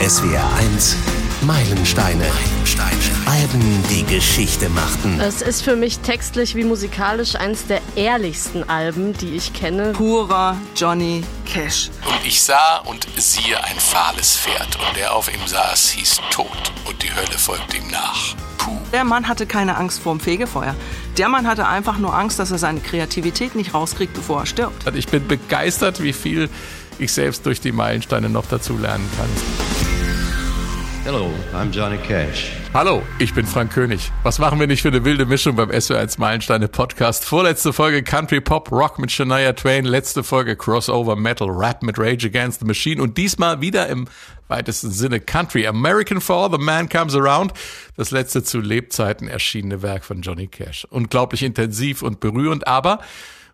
SWR 1 Meilensteine. Meilensteine. Alben, die Geschichte machten. Es ist für mich textlich wie musikalisch eines der ehrlichsten Alben, die ich kenne. Purer Johnny Cash. Und ich sah und siehe ein fahles Pferd, und der auf ihm saß, hieß Tod, und die Hölle folgte ihm nach. Puh. Der Mann hatte keine Angst vorm Fegefeuer. Der Mann hatte einfach nur Angst, dass er seine Kreativität nicht rauskriegt, bevor er stirbt. Ich bin begeistert, wie viel ich selbst durch die Meilensteine noch dazu lernen kann. Hello, I'm Johnny Cash. Hallo, ich bin Frank König. Was machen wir nicht für eine wilde Mischung beim SW1 Meilensteine Podcast? Vorletzte Folge Country Pop Rock mit Shania Twain, letzte Folge Crossover Metal Rap mit Rage Against the Machine und diesmal wieder im weitesten Sinne Country. American For The Man Comes Around, das letzte zu Lebzeiten erschienene Werk von Johnny Cash. Unglaublich intensiv und berührend, aber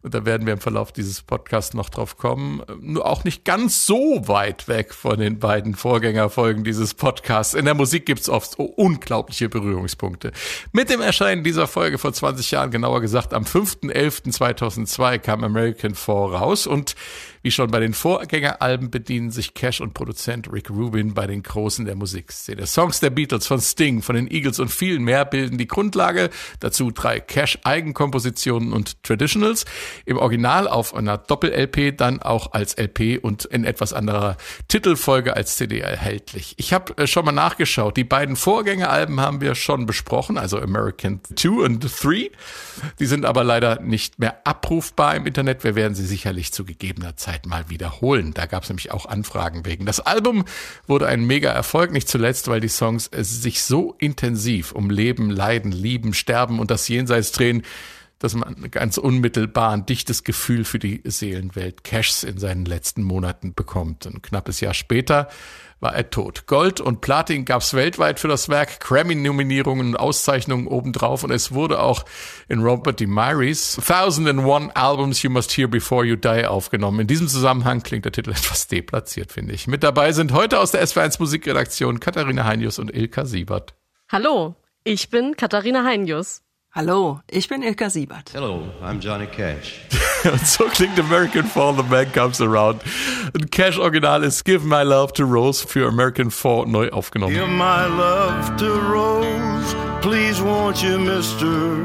und da werden wir im Verlauf dieses Podcasts noch drauf kommen, nur auch nicht ganz so weit weg von den beiden Vorgängerfolgen dieses Podcasts. In der Musik gibt's oft unglaubliche Berührungspunkte. Mit dem Erscheinen dieser Folge vor 20 Jahren, genauer gesagt am 5.11.2002 kam American Four raus und wie schon bei den Vorgängeralben bedienen sich Cash und Produzent Rick Rubin bei den Großen der Musikszene. Songs der Beatles, von Sting, von den Eagles und vielen mehr bilden die Grundlage. Dazu drei Cash-Eigenkompositionen und Traditionals. Im Original auf einer Doppel-LP, dann auch als LP und in etwas anderer Titelfolge als CD erhältlich. Ich habe äh, schon mal nachgeschaut. Die beiden Vorgängeralben haben wir schon besprochen, also American 2 und 3. Die sind aber leider nicht mehr abrufbar im Internet. Wir werden sie sicherlich zu gegebener Zeit Zeit mal wiederholen. Da gab es nämlich auch Anfragen wegen. Das Album wurde ein mega Erfolg, nicht zuletzt, weil die Songs sich so intensiv um Leben, Leiden, Lieben, Sterben und das Jenseits drehen, dass man ganz unmittelbar ein dichtes Gefühl für die Seelenwelt Cashs in seinen letzten Monaten bekommt. Ein knappes Jahr später war er tot. Gold und Platin gab es weltweit für das Werk, Grammy-Nominierungen und Auszeichnungen obendrauf und es wurde auch in Robert D. Myries 1001 Albums You Must Hear Before You Die aufgenommen. In diesem Zusammenhang klingt der Titel etwas deplatziert, finde ich. Mit dabei sind heute aus der SW1 Musikredaktion Katharina Heinius und Ilka Siebert. Hallo, ich bin Katharina Heinius. Hallo, ich bin Ilka Siebert. Hello, I'm Johnny Cash. Und so klingt American Fall, The Man Comes Around. Ein Cash-Original ist Give My Love to Rose für American Fall neu aufgenommen. Give my love to Rose, please won't you, mister?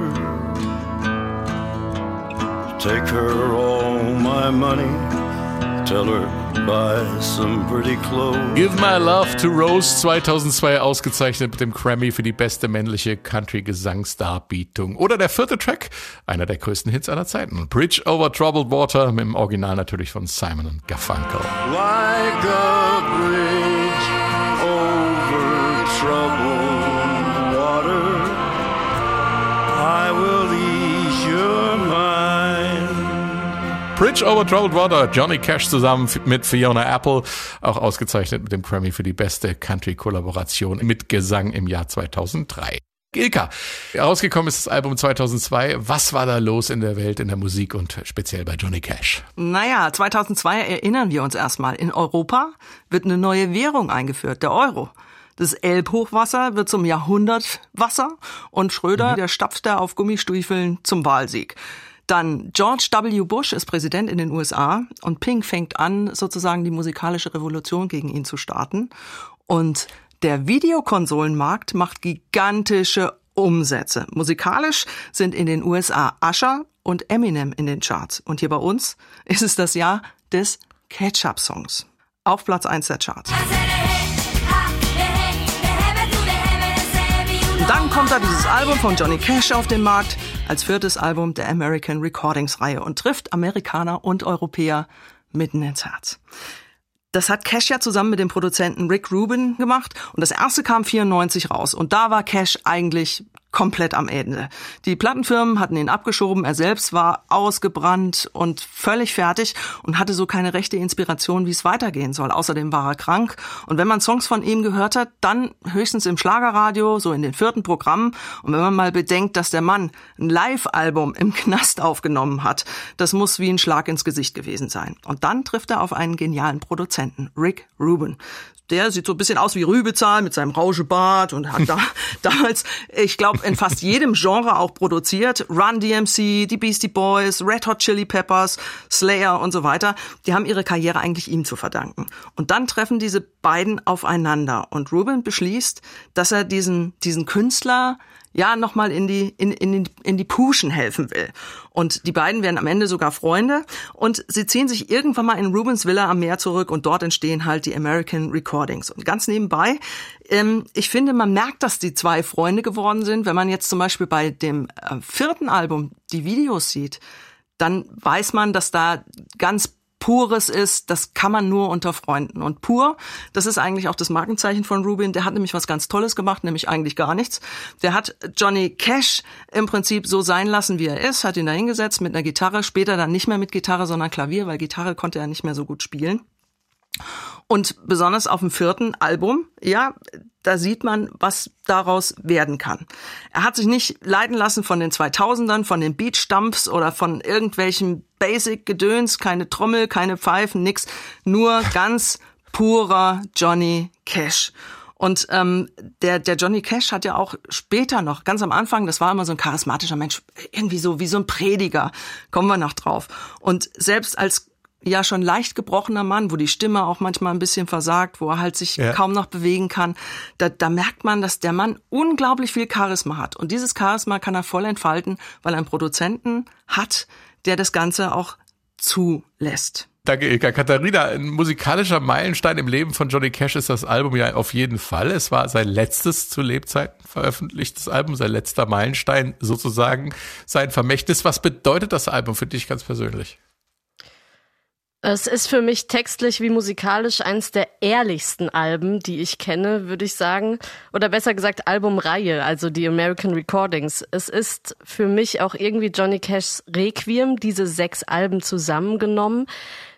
Take her all my money, tell her buy some pretty clothes. Give My Love to Rose 2002 ausgezeichnet mit dem Grammy für die beste männliche Country-Gesangsdarbietung. Oder der vierte Track, einer der größten Hits aller Zeiten. Bridge Over Troubled Water, mit dem Original natürlich von Simon und Garfunkel. Like a bridge over troubled Bridge Over Troubled Water, Johnny Cash zusammen mit Fiona Apple, auch ausgezeichnet mit dem Grammy für die beste Country-Kollaboration mit Gesang im Jahr 2003. Ilka, rausgekommen ist das Album 2002. Was war da los in der Welt, in der Musik und speziell bei Johnny Cash? Naja, 2002 erinnern wir uns erstmal. In Europa wird eine neue Währung eingeführt, der Euro. Das Elbhochwasser wird zum Jahrhundertwasser und Schröder, mhm. der stapft da auf Gummistiefeln zum Wahlsieg. Dann George W. Bush ist Präsident in den USA und Pink fängt an, sozusagen die musikalische Revolution gegen ihn zu starten. Und der Videokonsolenmarkt macht gigantische Umsätze. Musikalisch sind in den USA Usher und Eminem in den Charts. Und hier bei uns ist es das Jahr des Ketchup-Songs. Auf Platz 1 der Charts. Dann kommt da dieses Album von Johnny Cash auf den Markt als viertes Album der American Recordings Reihe und trifft Amerikaner und Europäer mitten ins Herz. Das hat Cash ja zusammen mit dem Produzenten Rick Rubin gemacht und das erste kam 94 raus und da war Cash eigentlich komplett am Ende. Die Plattenfirmen hatten ihn abgeschoben, er selbst war ausgebrannt und völlig fertig und hatte so keine rechte Inspiration, wie es weitergehen soll. Außerdem war er krank und wenn man Songs von ihm gehört hat, dann höchstens im Schlagerradio, so in den vierten Programmen und wenn man mal bedenkt, dass der Mann ein Live-Album im Knast aufgenommen hat, das muss wie ein Schlag ins Gesicht gewesen sein. Und dann trifft er auf einen genialen Produzenten, Rick Rubin der sieht so ein bisschen aus wie Rübezahl mit seinem Rauschebart und hat da damals, ich glaube, in fast jedem Genre auch produziert. Run DMC, die Beastie Boys, Red Hot Chili Peppers, Slayer und so weiter. Die haben ihre Karriere eigentlich ihm zu verdanken. Und dann treffen diese beiden aufeinander und Ruben beschließt, dass er diesen, diesen Künstler ja nochmal in die in, in, in die Puschen helfen will. Und die beiden werden am Ende sogar Freunde und sie ziehen sich irgendwann mal in Rubens Villa am Meer zurück und dort entstehen halt die American Recordings. Und ganz nebenbei, ähm, ich finde, man merkt, dass die zwei Freunde geworden sind, wenn man jetzt zum Beispiel bei dem äh, vierten Album die Videos sieht, dann weiß man, dass da ganz Pures ist, das kann man nur unter Freunden. Und pur, das ist eigentlich auch das Markenzeichen von Rubin. Der hat nämlich was ganz Tolles gemacht, nämlich eigentlich gar nichts. Der hat Johnny Cash im Prinzip so sein lassen, wie er ist, hat ihn da hingesetzt mit einer Gitarre, später dann nicht mehr mit Gitarre, sondern Klavier, weil Gitarre konnte er nicht mehr so gut spielen. Und besonders auf dem vierten Album, ja, da sieht man, was daraus werden kann. Er hat sich nicht leiten lassen von den 2000ern, von den Beatstumpfs oder von irgendwelchen Basic-Gedöns, keine Trommel, keine Pfeifen, nix, nur ganz purer Johnny Cash. Und ähm, der, der Johnny Cash hat ja auch später noch, ganz am Anfang, das war immer so ein charismatischer Mensch, irgendwie so wie so ein Prediger, kommen wir noch drauf. Und selbst als ja schon leicht gebrochener Mann, wo die Stimme auch manchmal ein bisschen versagt, wo er halt sich ja. kaum noch bewegen kann. Da, da merkt man, dass der Mann unglaublich viel Charisma hat. Und dieses Charisma kann er voll entfalten, weil er einen Produzenten hat, der das Ganze auch zulässt. Danke, Ilka. Katharina, ein musikalischer Meilenstein im Leben von Johnny Cash ist das Album ja auf jeden Fall. Es war sein letztes zu Lebzeiten veröffentlichtes Album, sein letzter Meilenstein sozusagen, sein Vermächtnis. Was bedeutet das Album für dich ganz persönlich? Es ist für mich textlich wie musikalisch eins der ehrlichsten Alben, die ich kenne, würde ich sagen. Oder besser gesagt Albumreihe, also die American Recordings. Es ist für mich auch irgendwie Johnny Cashs Requiem, diese sechs Alben zusammengenommen,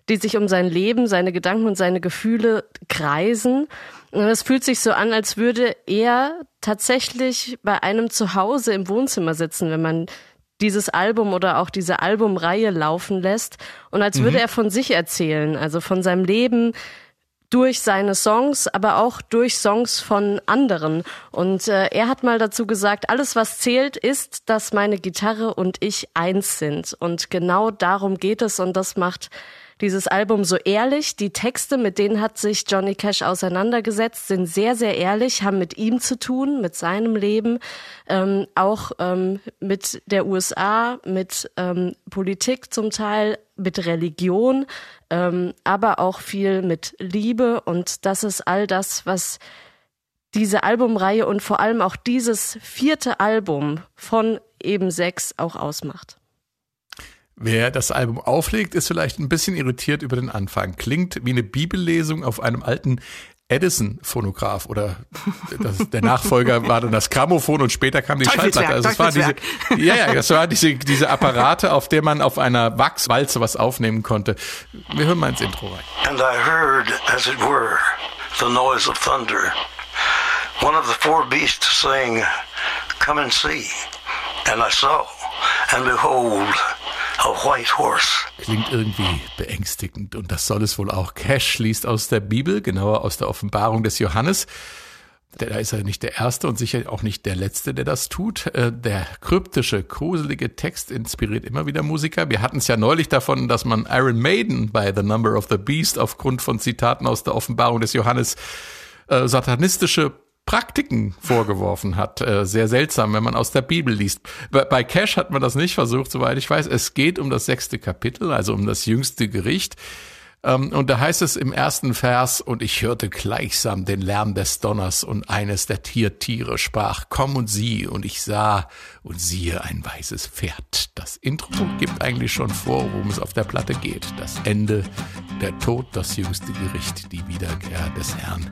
die sich um sein Leben, seine Gedanken und seine Gefühle kreisen. Und es fühlt sich so an, als würde er tatsächlich bei einem Zuhause im Wohnzimmer sitzen, wenn man dieses Album oder auch diese Albumreihe laufen lässt und als würde mhm. er von sich erzählen, also von seinem Leben durch seine Songs, aber auch durch Songs von anderen. Und äh, er hat mal dazu gesagt, alles was zählt ist, dass meine Gitarre und ich eins sind. Und genau darum geht es und das macht dieses Album so ehrlich. Die Texte, mit denen hat sich Johnny Cash auseinandergesetzt, sind sehr, sehr ehrlich, haben mit ihm zu tun, mit seinem Leben, ähm, auch ähm, mit der USA, mit ähm, Politik zum Teil, mit Religion, ähm, aber auch viel mit Liebe. Und das ist all das, was diese Albumreihe und vor allem auch dieses vierte Album von eben sechs auch ausmacht. Wer das Album auflegt, ist vielleicht ein bisschen irritiert über den Anfang. Klingt wie eine Bibellesung auf einem alten Edison-Phonograph oder das, der Nachfolger war dann das Grammophon und später kam die Schallplatte. Also es war diese, ja, ja, das war diese, diese Apparate, auf der man auf einer Wachswalze was aufnehmen konnte. Wir hören mal ins Intro rein. And I heard, as it were, the noise of thunder. One of the four beasts saying, come and see. And I saw, and behold, A white horse. Klingt irgendwie beängstigend und das soll es wohl auch. Cash liest aus der Bibel, genauer aus der Offenbarung des Johannes. Da ist er nicht der Erste und sicher auch nicht der Letzte, der das tut. Äh, der kryptische, gruselige Text inspiriert immer wieder Musiker. Wir hatten es ja neulich davon, dass man Iron Maiden bei The Number of the Beast aufgrund von Zitaten aus der Offenbarung des Johannes äh, satanistische Praktiken vorgeworfen hat. Äh, sehr seltsam, wenn man aus der Bibel liest. Bei Cash hat man das nicht versucht, soweit ich weiß. Es geht um das sechste Kapitel, also um das jüngste Gericht. Ähm, und da heißt es im ersten Vers, und ich hörte gleichsam den Lärm des Donners und eines der Tiertiere sprach, komm und sieh, und ich sah und siehe ein weißes Pferd. Das Intro gibt eigentlich schon vor, worum es auf der Platte geht. Das Ende, der Tod, das jüngste Gericht, die Wiederkehr des Herrn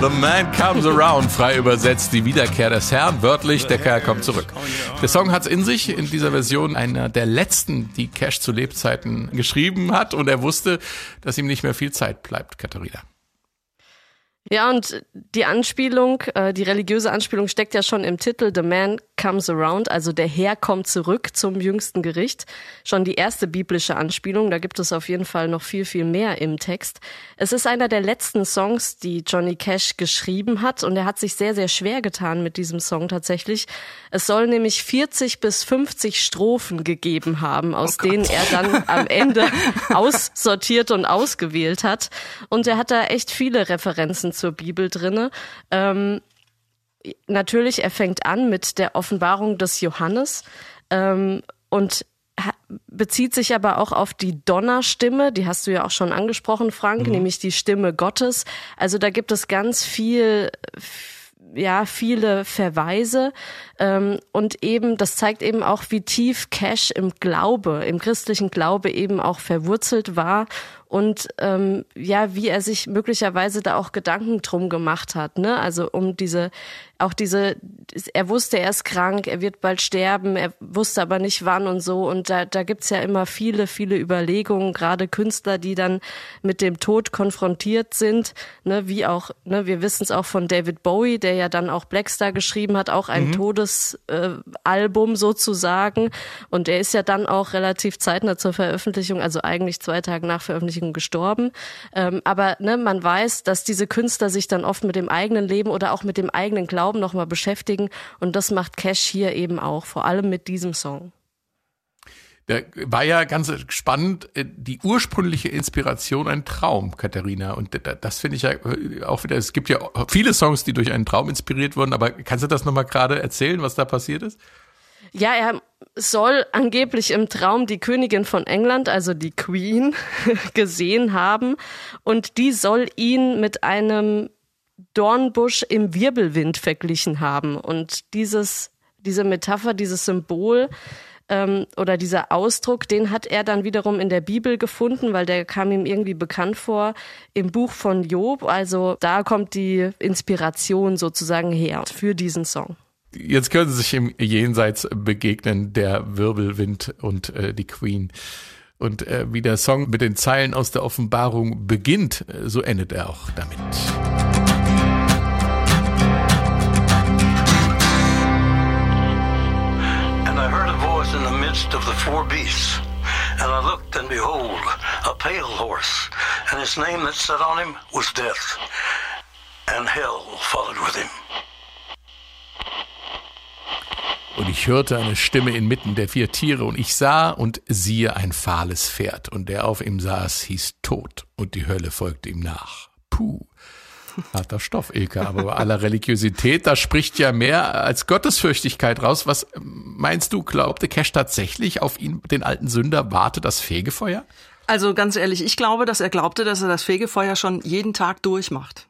The Man Comes Around, frei übersetzt, die Wiederkehr des Herrn, wörtlich, der Kerl kommt zurück. Der Song hat's in sich, in dieser Version einer der letzten, die Cash zu Lebzeiten geschrieben hat und er wusste, dass ihm nicht mehr viel Zeit bleibt, Katharina. Ja, und die Anspielung, äh, die religiöse Anspielung steckt ja schon im Titel The Man Comes Around, also der Herr kommt zurück zum jüngsten Gericht. Schon die erste biblische Anspielung, da gibt es auf jeden Fall noch viel, viel mehr im Text. Es ist einer der letzten Songs, die Johnny Cash geschrieben hat und er hat sich sehr, sehr schwer getan mit diesem Song tatsächlich. Es soll nämlich 40 bis 50 Strophen gegeben haben, aus oh denen er dann am Ende aussortiert und ausgewählt hat. Und er hat da echt viele Referenzen zur Bibel drinne. Ähm, natürlich, er fängt an mit der Offenbarung des Johannes ähm, und bezieht sich aber auch auf die Donnerstimme, die hast du ja auch schon angesprochen, Frank, mhm. nämlich die Stimme Gottes. Also da gibt es ganz viel, ja, viele Verweise ähm, und eben, das zeigt eben auch, wie tief Cash im Glaube, im christlichen Glaube eben auch verwurzelt war und ähm, ja, wie er sich möglicherweise da auch Gedanken drum gemacht hat, ne? Also um diese, auch diese, er wusste, er ist krank, er wird bald sterben, er wusste aber nicht wann und so. Und da, da gibt's ja immer viele, viele Überlegungen, gerade Künstler, die dann mit dem Tod konfrontiert sind, ne, wie auch, ne, wir wissen es auch von David Bowie, der ja dann auch Blackstar geschrieben hat, auch ein mhm. Todesalbum äh, sozusagen. Und er ist ja dann auch relativ zeitnah zur Veröffentlichung, also eigentlich zwei Tage nach Veröffentlichung Veröffentlichung gestorben. Ähm, aber ne, man weiß, dass diese Künstler sich dann oft mit dem eigenen Leben oder auch mit dem eigenen Glauben nochmal beschäftigen. Und das macht Cash hier eben auch, vor allem mit diesem Song. Da war ja ganz spannend, äh, die ursprüngliche Inspiration ein Traum, Katharina. Und das finde ich ja äh, auch wieder, es gibt ja viele Songs, die durch einen Traum inspiriert wurden, aber kannst du das nochmal gerade erzählen, was da passiert ist? Ja, er soll angeblich im Traum die Königin von England, also die Queen, gesehen haben und die soll ihn mit einem Dornbusch im Wirbelwind verglichen haben. Und dieses, diese Metapher, dieses Symbol ähm, oder dieser Ausdruck, den hat er dann wiederum in der Bibel gefunden, weil der kam ihm irgendwie bekannt vor im Buch von Job. Also da kommt die Inspiration sozusagen her für diesen Song. Jetzt können sie sich im Jenseits begegnen, der Wirbelwind und äh, die Queen. Und äh, wie der Song mit den Zeilen aus der Offenbarung beginnt, äh, so endet er auch damit. And I heard a voice in the midst of the four beasts. And I looked, and behold, a pale horse, and his name that sat on him was Death, and hell followed with him. Und ich hörte eine Stimme inmitten der vier Tiere und ich sah und siehe ein fahles Pferd und der auf ihm saß hieß Tod und die Hölle folgte ihm nach. Puh. Harter Stoff, Ilka, aber bei aller Religiosität, da spricht ja mehr als Gottesfürchtigkeit raus. Was meinst du, glaubte Cash tatsächlich auf ihn, den alten Sünder, warte das Fegefeuer? Also ganz ehrlich, ich glaube, dass er glaubte, dass er das Fegefeuer schon jeden Tag durchmacht.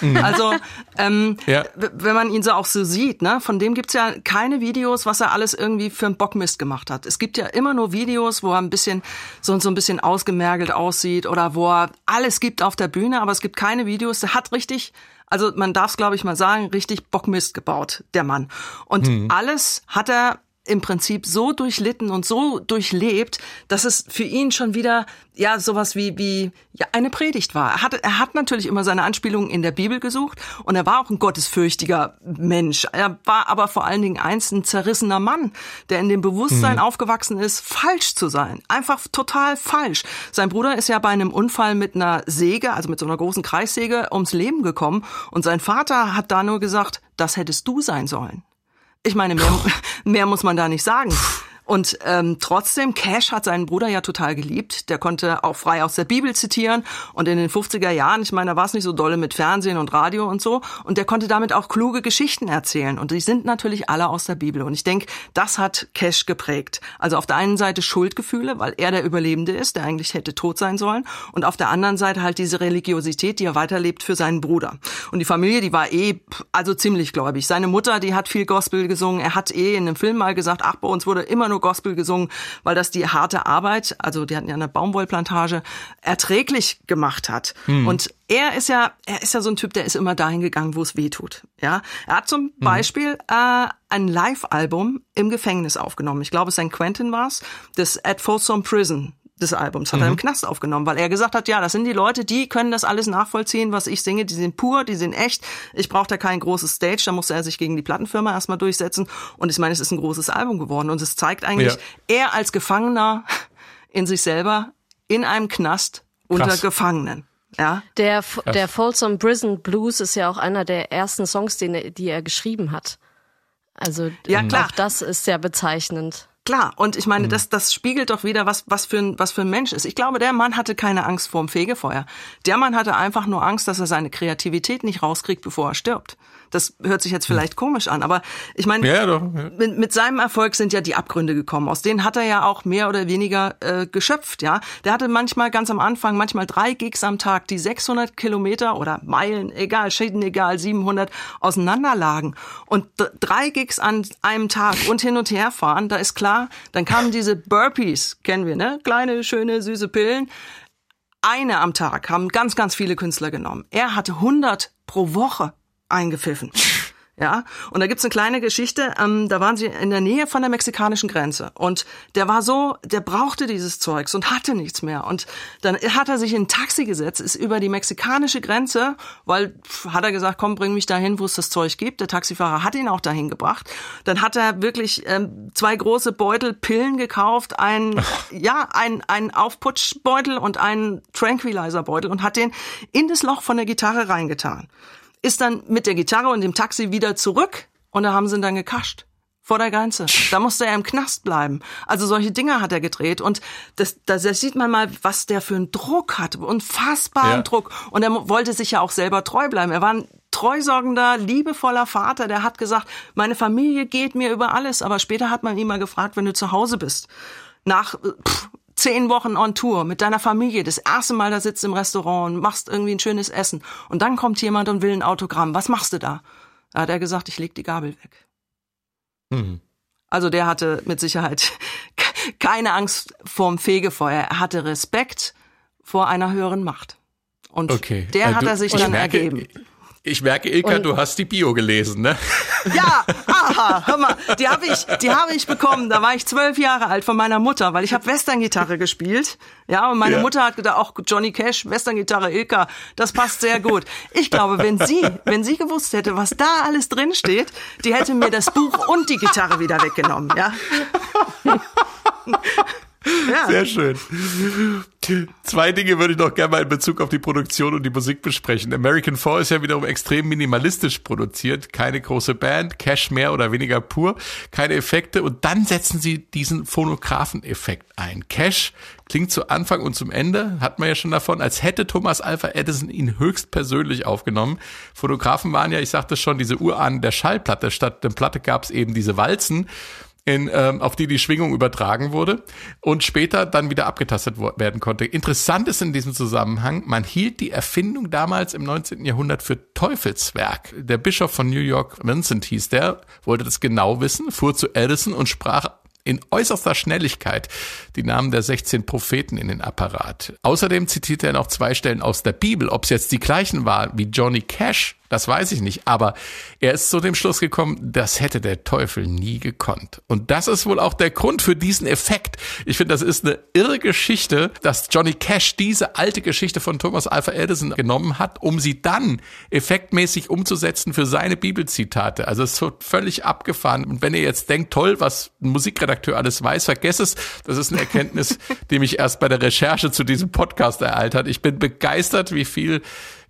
Mhm. Also ähm, ja. wenn man ihn so auch so sieht, ne, von dem gibt's ja keine Videos, was er alles irgendwie für einen Bockmist gemacht hat. Es gibt ja immer nur Videos, wo er ein bisschen so, so ein bisschen ausgemergelt aussieht oder wo er alles gibt auf der Bühne, aber es gibt keine Videos. Der hat richtig also man darf es, glaube ich, mal sagen, richtig Bockmist gebaut, der Mann. Und hm. alles hat er im Prinzip so durchlitten und so durchlebt, dass es für ihn schon wieder ja sowas wie wie ja eine Predigt war. Er hat er hat natürlich immer seine Anspielungen in der Bibel gesucht und er war auch ein gottesfürchtiger Mensch. Er war aber vor allen Dingen eins ein zerrissener Mann, der in dem Bewusstsein mhm. aufgewachsen ist, falsch zu sein, einfach total falsch. Sein Bruder ist ja bei einem Unfall mit einer Säge, also mit so einer großen Kreissäge ums Leben gekommen und sein Vater hat da nur gesagt, das hättest du sein sollen. Ich meine, mehr, mehr muss man da nicht sagen. Und ähm, trotzdem, Cash hat seinen Bruder ja total geliebt. Der konnte auch frei aus der Bibel zitieren. Und in den 50er Jahren, ich meine, da war es nicht so dolle mit Fernsehen und Radio und so. Und der konnte damit auch kluge Geschichten erzählen. Und die sind natürlich alle aus der Bibel. Und ich denke, das hat Cash geprägt. Also auf der einen Seite Schuldgefühle, weil er der Überlebende ist, der eigentlich hätte tot sein sollen. Und auf der anderen Seite halt diese Religiosität, die er weiterlebt für seinen Bruder. Und die Familie, die war eh, also ziemlich gläubig. Seine Mutter, die hat viel Gospel gesungen. Er hat eh in einem Film mal gesagt, ach, bei uns wurde immer nur Gospel gesungen, weil das die harte Arbeit, also die hatten ja eine Baumwollplantage, erträglich gemacht hat. Hm. Und er ist ja, er ist ja so ein Typ, der ist immer dahin gegangen, wo es weh tut. Ja, er hat zum mhm. Beispiel äh, ein Live-Album im Gefängnis aufgenommen. Ich glaube, St. Quentin war's, das At Folsom Prison des Albums hat mhm. er im mhm. Knast aufgenommen, weil er gesagt hat, ja, das sind die Leute, die können das alles nachvollziehen, was ich singe, die sind pur, die sind echt. Ich brauche da kein großes Stage, da musste er sich gegen die Plattenfirma erstmal durchsetzen und ich meine, es ist ein großes Album geworden und es zeigt eigentlich, ja. er als Gefangener in sich selber in einem Knast Krass. unter Gefangenen. Ja. Der, der Folsom Prison Blues ist ja auch einer der ersten Songs, den, die er geschrieben hat. Also ja, klar. auch das ist sehr bezeichnend. Klar, und ich meine, mhm. das, das spiegelt doch wieder, was, was, für ein, was für ein Mensch ist. Ich glaube, der Mann hatte keine Angst vor dem Fegefeuer. Der Mann hatte einfach nur Angst, dass er seine Kreativität nicht rauskriegt, bevor er stirbt. Das hört sich jetzt hm. vielleicht komisch an, aber ich meine, ja, ja. mit, mit, seinem Erfolg sind ja die Abgründe gekommen. Aus denen hat er ja auch mehr oder weniger äh, geschöpft. Ja, der hatte manchmal ganz am Anfang manchmal drei Gigs am Tag, die 600 Kilometer oder Meilen, egal, Schäden egal, 700 auseinanderlagen und drei Gigs an einem Tag und hin und her fahren. Da ist klar, dann kamen diese Burpees, kennen wir, ne? Kleine, schöne, süße Pillen eine am Tag haben ganz, ganz viele Künstler genommen. Er hatte 100 pro Woche eingepfiffen. Ja, und da gibt's eine kleine Geschichte, ähm, da waren sie in der Nähe von der mexikanischen Grenze und der war so, der brauchte dieses Zeugs und hatte nichts mehr und dann hat er sich in ein Taxi gesetzt, ist über die mexikanische Grenze, weil hat er gesagt, komm, bring mich dahin, wo es das Zeug gibt. Der Taxifahrer hat ihn auch dahin gebracht. Dann hat er wirklich ähm, zwei große Beutel Pillen gekauft, ein ja, ein ein Aufputschbeutel und einen Tranquilizer-Beutel und hat den in das Loch von der Gitarre reingetan ist dann mit der Gitarre und dem Taxi wieder zurück und da haben sie ihn dann gekascht. Vor der Grenze. Da musste er im Knast bleiben. Also solche Dinge hat er gedreht. Und das, das, das sieht man mal, was der für einen Druck hat. Unfassbaren ja. Druck. Und er wollte sich ja auch selber treu bleiben. Er war ein treusorgender, liebevoller Vater, der hat gesagt, meine Familie geht mir über alles. Aber später hat man ihn mal gefragt, wenn du zu Hause bist. Nach pff, zehn Wochen on Tour mit deiner Familie, das erste Mal da sitzt im Restaurant und machst irgendwie ein schönes Essen und dann kommt jemand und will ein Autogramm. Was machst du da? Da hat er gesagt, ich leg die Gabel weg. Mhm. Also der hatte mit Sicherheit keine Angst vorm Fegefeuer. Er hatte Respekt vor einer höheren Macht. Und okay. der also hat er sich dann merke, ergeben. Ich merke, Ilka, und, du hast die Bio gelesen, ne? Ja, aha, hör mal, die habe ich, die habe ich bekommen. Da war ich zwölf Jahre alt von meiner Mutter, weil ich habe Western-Gitarre gespielt. Ja, und meine ja. Mutter hat gedacht, auch Johnny Cash, Western-Gitarre, Ilka, das passt sehr gut. Ich glaube, wenn sie, wenn sie gewusst hätte, was da alles drin steht, die hätte mir das Buch und die Gitarre wieder weggenommen, ja. Ja. Sehr schön. Zwei Dinge würde ich noch gerne mal in Bezug auf die Produktion und die Musik besprechen. American Four ist ja wiederum extrem minimalistisch produziert. Keine große Band, Cash mehr oder weniger pur, keine Effekte. Und dann setzen sie diesen Phonographen-Effekt ein. Cash klingt zu Anfang und zum Ende, hat man ja schon davon, als hätte Thomas Alpha Edison ihn höchstpersönlich aufgenommen. Phonographen waren ja, ich sagte schon, diese Urahnen der Schallplatte. Statt der Platte gab es eben diese Walzen in, ähm, auf die die Schwingung übertragen wurde und später dann wieder abgetastet werden konnte. Interessant ist in diesem Zusammenhang, man hielt die Erfindung damals im 19. Jahrhundert für Teufelswerk. Der Bischof von New York, Vincent hieß der, wollte das genau wissen, fuhr zu Edison und sprach in äußerster Schnelligkeit die Namen der 16 Propheten in den Apparat. Außerdem zitierte er noch zwei Stellen aus der Bibel. Ob es jetzt die gleichen waren wie Johnny Cash das weiß ich nicht. Aber er ist zu dem Schluss gekommen, das hätte der Teufel nie gekonnt. Und das ist wohl auch der Grund für diesen Effekt. Ich finde, das ist eine irre Geschichte, dass Johnny Cash diese alte Geschichte von Thomas Alpha Edison genommen hat, um sie dann effektmäßig umzusetzen für seine Bibelzitate. Also es wird völlig abgefahren. Und wenn ihr jetzt denkt, toll, was ein Musikredakteur alles weiß, vergesst es. Das ist eine Erkenntnis, die mich erst bei der Recherche zu diesem Podcast ereilt hat. Ich bin begeistert, wie viel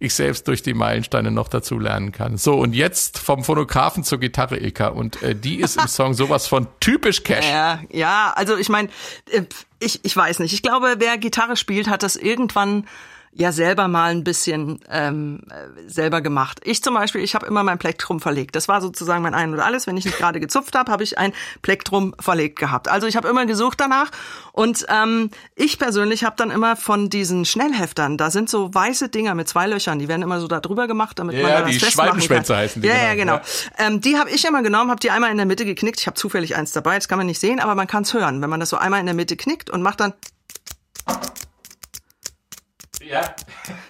ich selbst durch die Meilensteine noch dazu lernen kann. So, und jetzt vom Phonographen zur Gitarre, Ilka. Und äh, die ist im Song sowas von typisch Cash. Ja, ja also ich meine, äh, ich, ich weiß nicht. Ich glaube, wer Gitarre spielt, hat das irgendwann ja selber mal ein bisschen ähm, äh, selber gemacht. Ich zum Beispiel, ich habe immer mein Plektrum verlegt. Das war sozusagen mein Ein und Alles. Wenn ich nicht gerade gezupft habe, habe ich ein Plektrum verlegt gehabt. Also ich habe immer gesucht danach. Und ähm, ich persönlich habe dann immer von diesen Schnellheftern, da sind so weiße Dinger mit zwei Löchern, die werden immer so da drüber gemacht, damit Ja, man da die das festmachen kann. Heißen die, Ja, genau. ja, genau. Ja. Ähm, die habe ich immer genommen, habe die einmal in der Mitte geknickt. Ich habe zufällig eins dabei, das kann man nicht sehen, aber man kann es hören, wenn man das so einmal in der Mitte knickt und macht dann Ja.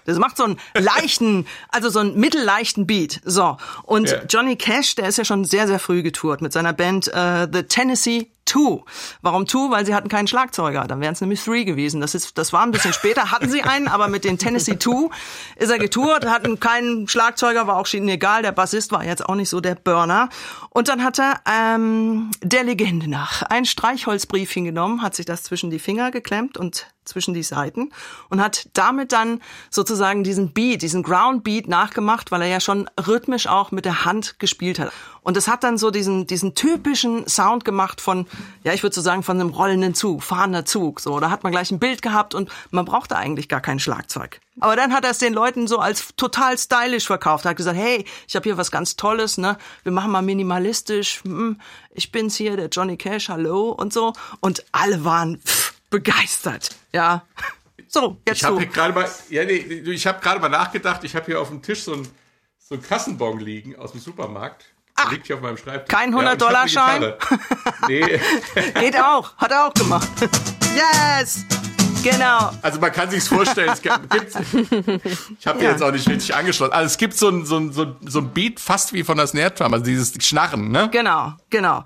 Das macht so einen leichten, also so einen mittelleichten Beat. So. Und Ja. Johnny Cash, der ist ja schon sehr, sehr früh getourt mit seiner Band äh, The Tennessee Two. Warum Two? Weil sie hatten keinen Schlagzeuger. Dann wären es nämlich Three gewesen. Das ist, das war ein bisschen später, hatten sie einen, aber mit den Tennessee Two ist er getourt, hatten keinen Schlagzeuger, war auch ihnen egal. Der Bassist war jetzt auch nicht so der Burner. Und dann hat er ähm, der Legende nach ein Streichholzbrief hingenommen, hat sich das zwischen die Finger geklemmt und zwischen die Seiten und hat damit dann sozusagen diesen Beat, diesen Ground Beat nachgemacht, weil er ja schon rhythmisch auch mit der Hand gespielt hat. Und es hat dann so diesen, diesen typischen Sound gemacht von, ja, ich würde so sagen, von einem rollenden Zug, fahrender Zug. So, da hat man gleich ein Bild gehabt und man brauchte eigentlich gar kein Schlagzeug. Aber dann hat er es den Leuten so als total stylisch verkauft. Hat gesagt, hey, ich habe hier was ganz Tolles, ne? Wir machen mal minimalistisch. Hm, ich bin's hier, der Johnny Cash, hallo und so. Und alle waren pff, begeistert. Ja. So, jetzt Ich habe du. hier gerade mal, ja, nee, ich habe gerade mal nachgedacht. Ich habe hier auf dem Tisch so ein so Kassenbon liegen aus dem Supermarkt. Der liegt hier auf meinem Schreibtisch. kein Ja, und ich hab eine 100-Dollar-Schein? Gitarre. Nee. Geht auch. Hat er auch gemacht. Yes! Genau. Also man kann sich's vorstellen, es gibt, ich habe Ja. jetzt auch nicht richtig angeschlossen. Also es gibt so ein, so ein, so ein, so ein Beat fast wie von der Snare Drum, also dieses Schnarren, ne? Genau, genau.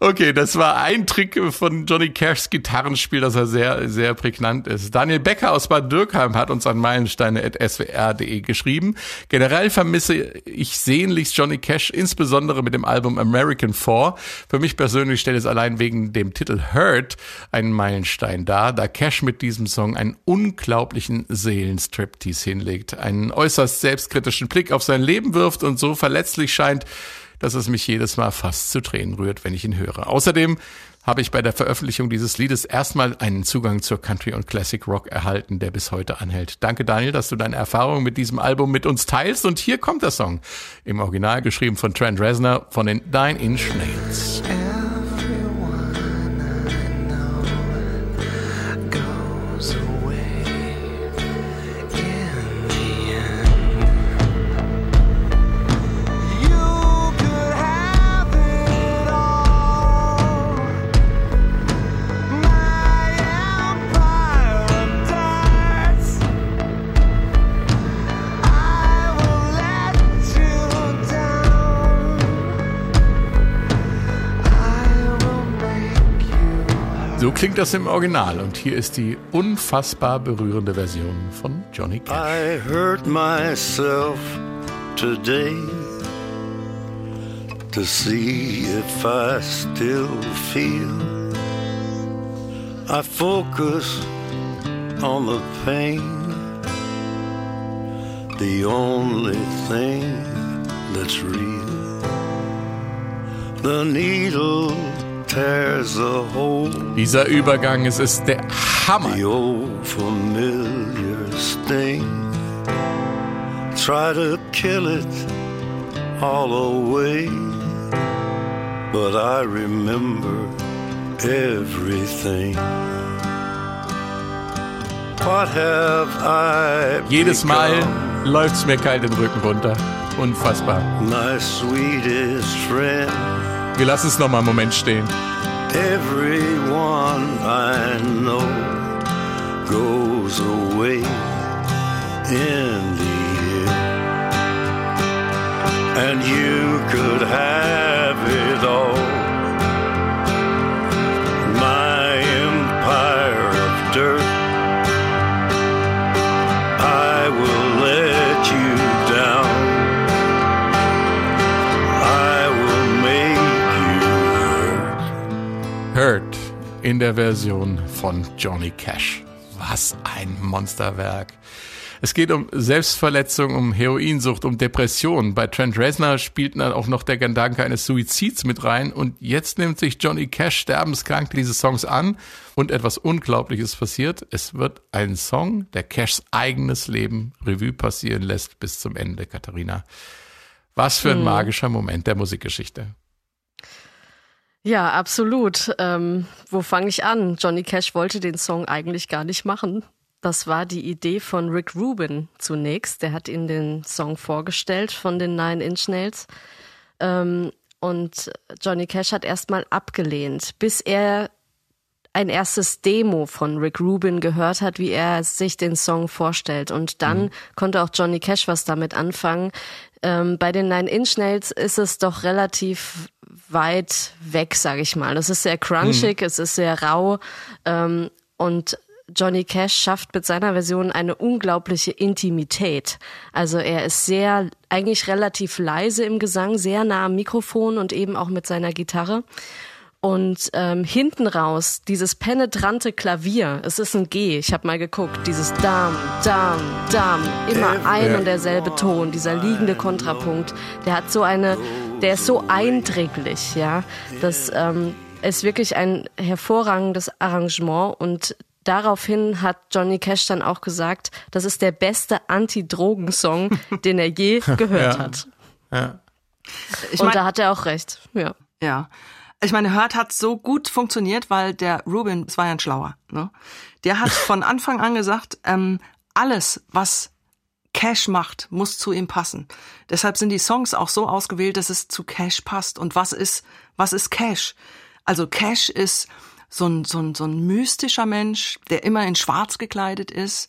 Okay, das war ein Trick von Johnny Cashs Gitarrenspiel, dass er sehr, sehr prägnant ist. Daniel Becker aus Bad Dürkheim hat uns an meilensteine.swr.de geschrieben. Generell vermisse ich sehnlichst Johnny Cash, insbesondere mit dem Album American 4. Für mich persönlich stellt es allein wegen dem Titel Hurt einen Meilenstein dar, da Cash mit diesem Song einen unglaublichen Seelenstriptease hinlegt, einen äußerst selbstkritischen Blick auf sein Leben wirft und so verletzlich scheint, dass es mich jedes Mal fast zu Tränen rührt, wenn ich ihn höre. Außerdem habe ich bei der Veröffentlichung dieses Liedes erstmal einen Zugang zur Country und Classic Rock erhalten, der bis heute anhält. Danke Daniel, dass du deine Erfahrungen mit diesem Album mit uns teilst und hier kommt der Song. Im Original geschrieben von Trent Reznor von den Nine Inch Nails. Klingt das im Original und hier ist die unfassbar berührende Version von Johnny Cash. I hurt myself today to see if I still feel. I focus on the pain, the only thing that's real. The needle. Dieser Übergang, es ist der Hammer. Try to kill it all away. But I remember everything. What have I Jedes Mal läuft's mir kalt den Rücken runter. Unfassbar. My sweetest friend. Wir lassen es nochmal einen Moment stehen. Everyone I know goes away in the end. And you could have it all. In der Version von Johnny Cash. Was ein Monsterwerk. Es geht um Selbstverletzung, um Heroinsucht, um Depression. Bei Trent Reznor spielt dann auch noch der Gedanke eines Suizids mit rein. Und jetzt nimmt sich Johnny Cash sterbenskrank diese Songs an und etwas Unglaubliches passiert. Es wird ein Song, der Cashs eigenes Leben Revue passieren lässt bis zum Ende, Katharina. Was für ein magischer Moment der Musikgeschichte. Ja, absolut. Ähm, wo fange ich an? Johnny Cash wollte den Song eigentlich gar nicht machen. Das war die Idee von Rick Rubin zunächst. Der hat ihn den Song vorgestellt von den Nine Inch Nails. Ähm, und Johnny Cash hat erstmal abgelehnt, bis er ein erstes Demo von Rick Rubin gehört hat, wie er sich den Song vorstellt. Und dann konnte auch Johnny Cash was damit anfangen. Ähm, bei den Nine Inch Nails ist es doch relativ weit weg, sage ich mal. Es ist sehr crunchig, es ist sehr rau ähm, und Johnny Cash schafft mit seiner Version eine unglaubliche Intimität. Also er ist sehr, eigentlich relativ leise im Gesang, sehr nah am Mikrofon und eben auch mit seiner Gitarre. Und ähm, hinten raus dieses penetrante Klavier, es ist ein G, ich habe mal geguckt, dieses Dam, Dam, Dam, immer ein und derselbe Ton, dieser liegende Kontrapunkt, der hat so eine, der ist so eindringlich, ja, das ähm, ist wirklich ein hervorragendes Arrangement und daraufhin hat Johnny Cash dann auch gesagt, das ist der beste Anti-Drogen-Song, den er je gehört Ja. hat. Ja. Ich und mein- da hat er auch recht, ja. Ja. Ich meine, Hurt hat so gut funktioniert, weil der Rubin, das war ja ein Schlauer, ne? Der hat von Anfang an gesagt, ähm, alles, was Cash macht, muss zu ihm passen. Deshalb sind die Songs auch so ausgewählt, dass es zu Cash passt. Und was ist, was ist Cash? Also Cash ist so ein, so ein, so ein mystischer Mensch, der immer in schwarz gekleidet ist.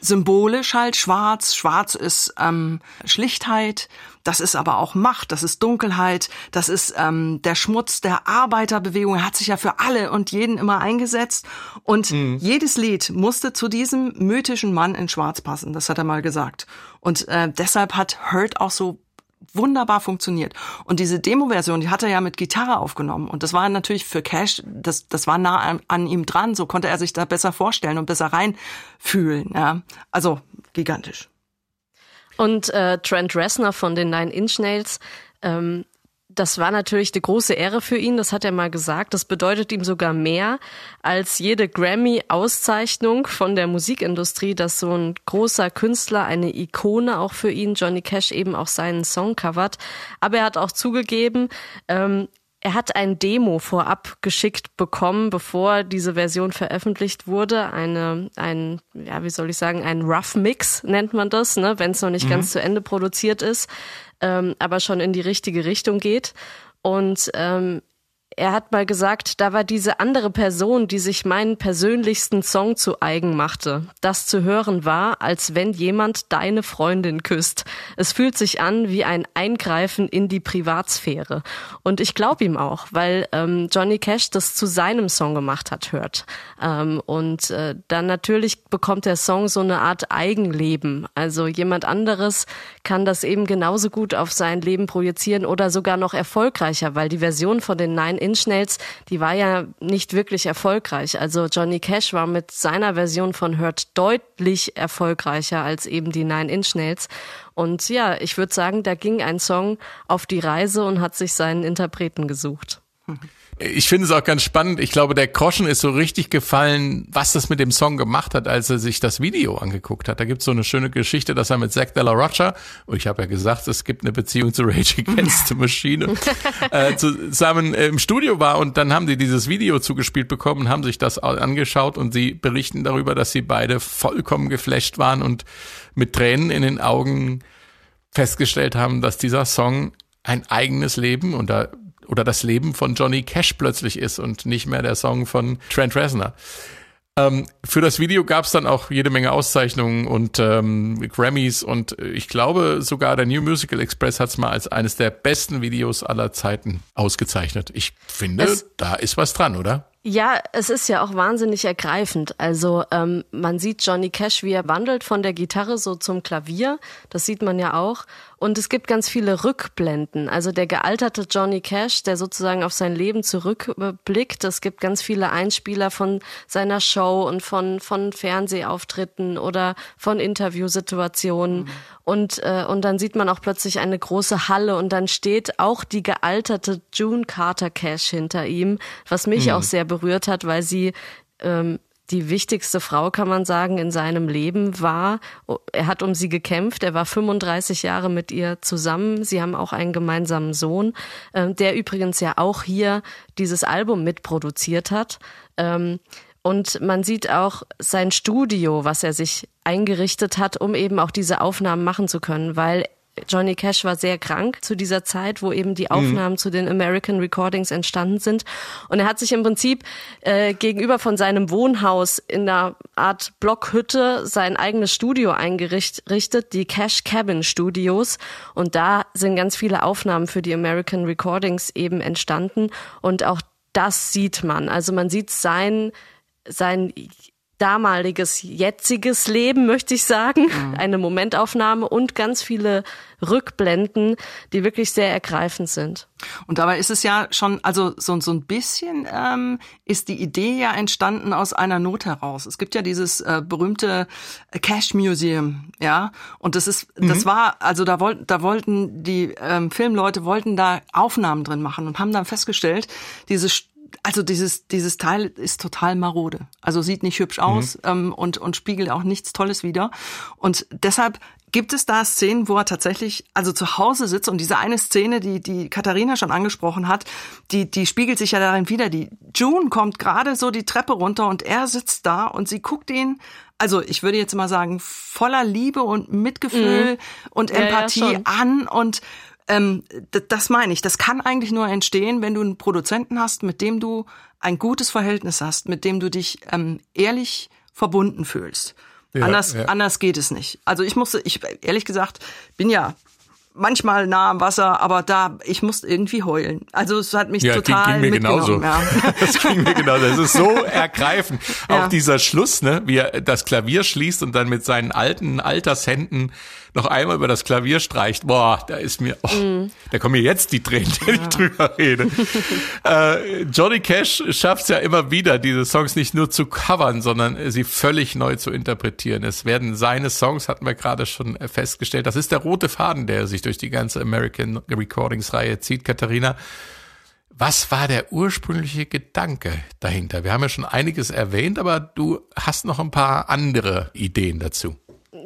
Symbolisch halt schwarz. Schwarz ist ähm, Schlichtheit. Das ist aber auch Macht. Das ist Dunkelheit. Das ist ähm, der Schmutz der Arbeiterbewegung. Er hat sich ja für alle und jeden immer eingesetzt. Und jedes Lied musste zu diesem mythischen Mann in Schwarz passen. Das hat er mal gesagt. Und äh, deshalb hat Hurt auch so wunderbar funktioniert. Und diese Demo-Version, die hat er ja mit Gitarre aufgenommen. Und das war natürlich für Cash, das, das war nah an, an ihm dran. So konnte er sich da besser vorstellen und besser reinfühlen. Ja. Also gigantisch. Und äh, Trent Reznor von den Nine Inch Nails, ähm, das war natürlich die große Ehre für ihn, das hat er mal gesagt. Das bedeutet ihm sogar mehr als jede Grammy-Auszeichnung von der Musikindustrie, dass so ein großer Künstler, eine Ikone auch für ihn, Johnny Cash, eben auch seinen Song covert. Aber er hat auch zugegeben, ähm, er hat ein Demo vorab geschickt bekommen, bevor diese Version veröffentlicht wurde. Eine, ein, ja, wie soll ich sagen, ein Rough Mix nennt man das, ne, wenn es noch nicht ganz zu Ende produziert ist, ähm, aber schon in die richtige Richtung geht. Und ähm, er hat mal gesagt, da war diese andere Person, die sich meinen persönlichsten Song zu eigen machte. Das zu hören war, als wenn jemand deine Freundin küsst. Es fühlt sich an wie ein Eingreifen in die Privatsphäre. Und ich glaube ihm auch, weil ähm, Johnny Cash das zu seinem Song gemacht hat, hört. Ähm, und äh, dann natürlich bekommt der Song so eine Art Eigenleben. Also jemand anderes kann das eben genauso gut auf sein Leben projizieren oder sogar noch erfolgreicher, weil die Version von den Nine Inch Nails, die war ja nicht wirklich erfolgreich. Also Johnny Cash war mit seiner Version von Hurt deutlich erfolgreicher als eben die Nine Inch Nails. Und ja, ich würde sagen, da ging ein Song auf die Reise und hat sich seinen Interpreten gesucht. Ich finde es auch ganz spannend. Ich glaube, der Groschen ist so richtig gefallen, was das mit dem Song gemacht hat, als er sich das Video angeguckt hat. Da gibt es so eine schöne Geschichte, dass er mit Zack Della Rocha, und ich habe ja gesagt, es gibt eine Beziehung zu Rage Against the Machine, äh, zusammen im Studio war und dann haben die dieses Video zugespielt bekommen, haben sich das angeschaut und sie berichten darüber, dass sie beide vollkommen geflasht waren und mit Tränen in den Augen festgestellt haben, dass dieser Song ein eigenes Leben und da oder das Leben von Johnny Cash plötzlich ist und nicht mehr der Song von Trent Reznor. Ähm, für das Video gab es dann auch jede Menge Auszeichnungen und ähm, Grammys und ich glaube sogar der New Musical Express hat es mal als eines der besten Videos aller Zeiten ausgezeichnet. Ich finde, Es- da ist was dran, oder? Ja, es ist ja auch wahnsinnig ergreifend. Also ähm, man sieht Johnny Cash, wie er wandelt von der Gitarre so zum Klavier. Das sieht man ja auch. Und es gibt ganz viele Rückblenden. Also der gealterte Johnny Cash, der sozusagen auf sein Leben zurückblickt. Es gibt ganz viele Einspieler von seiner Show und von, von Fernsehauftritten oder von Interviewsituationen. Mhm. Und, äh, und dann sieht man auch plötzlich eine große Halle und dann steht auch die gealterte June Carter Cash hinter ihm, was mich Mhm. auch sehr berührt hat, weil sie ähm, die wichtigste Frau, kann man sagen, in seinem Leben war. Er hat um sie gekämpft. Er war 35 Jahre mit ihr zusammen. Sie haben auch einen gemeinsamen Sohn, ähm, der übrigens ja auch hier dieses Album mitproduziert hat. Und man sieht auch sein Studio, was er sich eingerichtet hat, um eben auch diese Aufnahmen machen zu können, weil Johnny Cash war sehr krank zu dieser Zeit, wo eben die Aufnahmen zu den American Recordings entstanden sind. Und er hat sich im Prinzip äh, gegenüber von seinem Wohnhaus in einer Art Blockhütte sein eigenes Studio eingerichtet, die Cash Cabin Studios. Und da sind ganz viele Aufnahmen für die American Recordings eben entstanden. Und auch das sieht man. Also man sieht sein, sein damaliges, jetziges Leben, möchte ich sagen. Eine Momentaufnahme und ganz viele Rückblenden, die wirklich sehr ergreifend sind. Und dabei ist es ja schon, also so, so ein bisschen ähm, ist die Idee ja entstanden aus einer Not heraus. Es gibt ja dieses äh, berühmte Cash Museum, ja, und das ist, das war, also da wollten, da wollten die ähm, Filmleute wollten da Aufnahmen drin machen und haben dann festgestellt, dieses also dieses, dieses Teil ist total marode. Also sieht nicht hübsch aus ähm, und, und spiegelt auch nichts Tolles wider. Und deshalb gibt es da Szenen, wo er tatsächlich also zu Hause sitzt und diese eine Szene, die die Katharina schon angesprochen hat, die die spiegelt sich ja darin wieder. Die June kommt gerade so die Treppe runter und er sitzt da und sie guckt ihn also ich würde jetzt mal sagen voller Liebe und Mitgefühl und Ja, ja, Empathie schon. an und ähm, das meine ich. Das kann eigentlich nur entstehen, wenn du einen Produzenten hast, mit dem du ein gutes Verhältnis hast, mit dem du dich ähm, ehrlich verbunden fühlst. Ja, anders, ja. anders geht es nicht. Also ich musste, ich ehrlich gesagt, bin ja manchmal nah am Wasser, aber da, ich musste irgendwie heulen. Also es hat mich Ja, ging, total ging mir mitgenommen. genauso. Ja. Das ging mir genauso. Das ist so ergreifend. Ja. Auch dieser Schluss, ne, wie er das Klavier schließt und dann mit seinen alten Altershänden noch einmal über das Klavier streicht. Boah, da ist mir, oh, Mhm. da kommen mir jetzt die Tränen, wenn ich drüber rede. äh, Johnny Cash schafft es ja immer wieder, diese Songs nicht nur zu covern, sondern sie völlig neu zu interpretieren. Es werden seine Songs, hatten wir gerade schon festgestellt. Das ist der rote Faden, der sich durch die ganze American Recordings Reihe zieht, Katharina. Was war der ursprüngliche Gedanke dahinter? Wir haben ja schon einiges erwähnt, aber du hast noch ein paar andere Ideen dazu.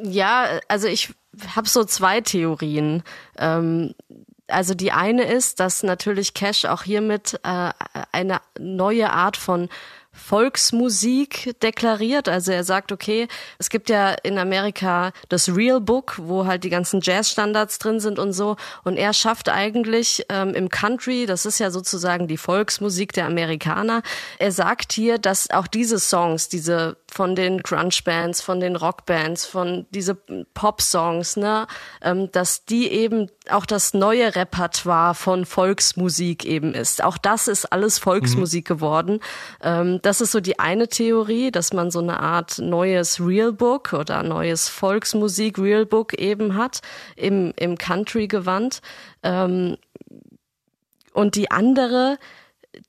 Ja, also ich habe so zwei Theorien. Ähm, also die eine ist, dass natürlich Cash auch hiermit äh, eine neue Art von Volksmusik deklariert. Also er sagt, okay, es gibt ja in Amerika das Real Book, wo halt die ganzen Jazzstandards drin sind und so. Und er schafft eigentlich ähm, im Country, das ist ja sozusagen die Volksmusik der Amerikaner, er sagt hier, dass auch diese Songs, diese von den Grunge-Bands, von den Rockbands, von diese Pop-Songs, ne, ähm, dass die eben auch das neue Repertoire von Volksmusik eben ist. Auch das ist alles Volksmusik geworden. Ähm, das ist so die eine Theorie, dass man so eine Art neues Real Book oder neues Volksmusik Real Book eben hat im, im Country-Gewand. Ähm, und die andere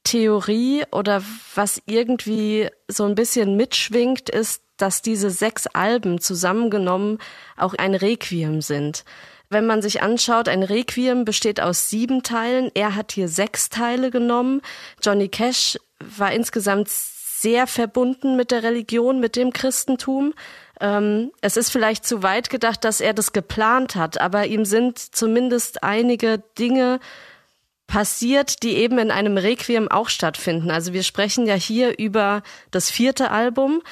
Theorie oder was irgendwie so ein bisschen mitschwingt, ist, dass diese sechs Alben zusammengenommen auch ein Requiem sind. Wenn man sich anschaut, ein Requiem besteht aus sieben Teilen. Er hat hier sechs Teile genommen. Johnny Cash war insgesamt sehr verbunden mit der Religion, mit dem Christentum. Ähm, es ist vielleicht zu weit gedacht, dass er das geplant hat, aber ihm sind zumindest einige Dinge passiert, die eben in einem Requiem auch stattfinden. Also wir sprechen ja hier über das vierte Album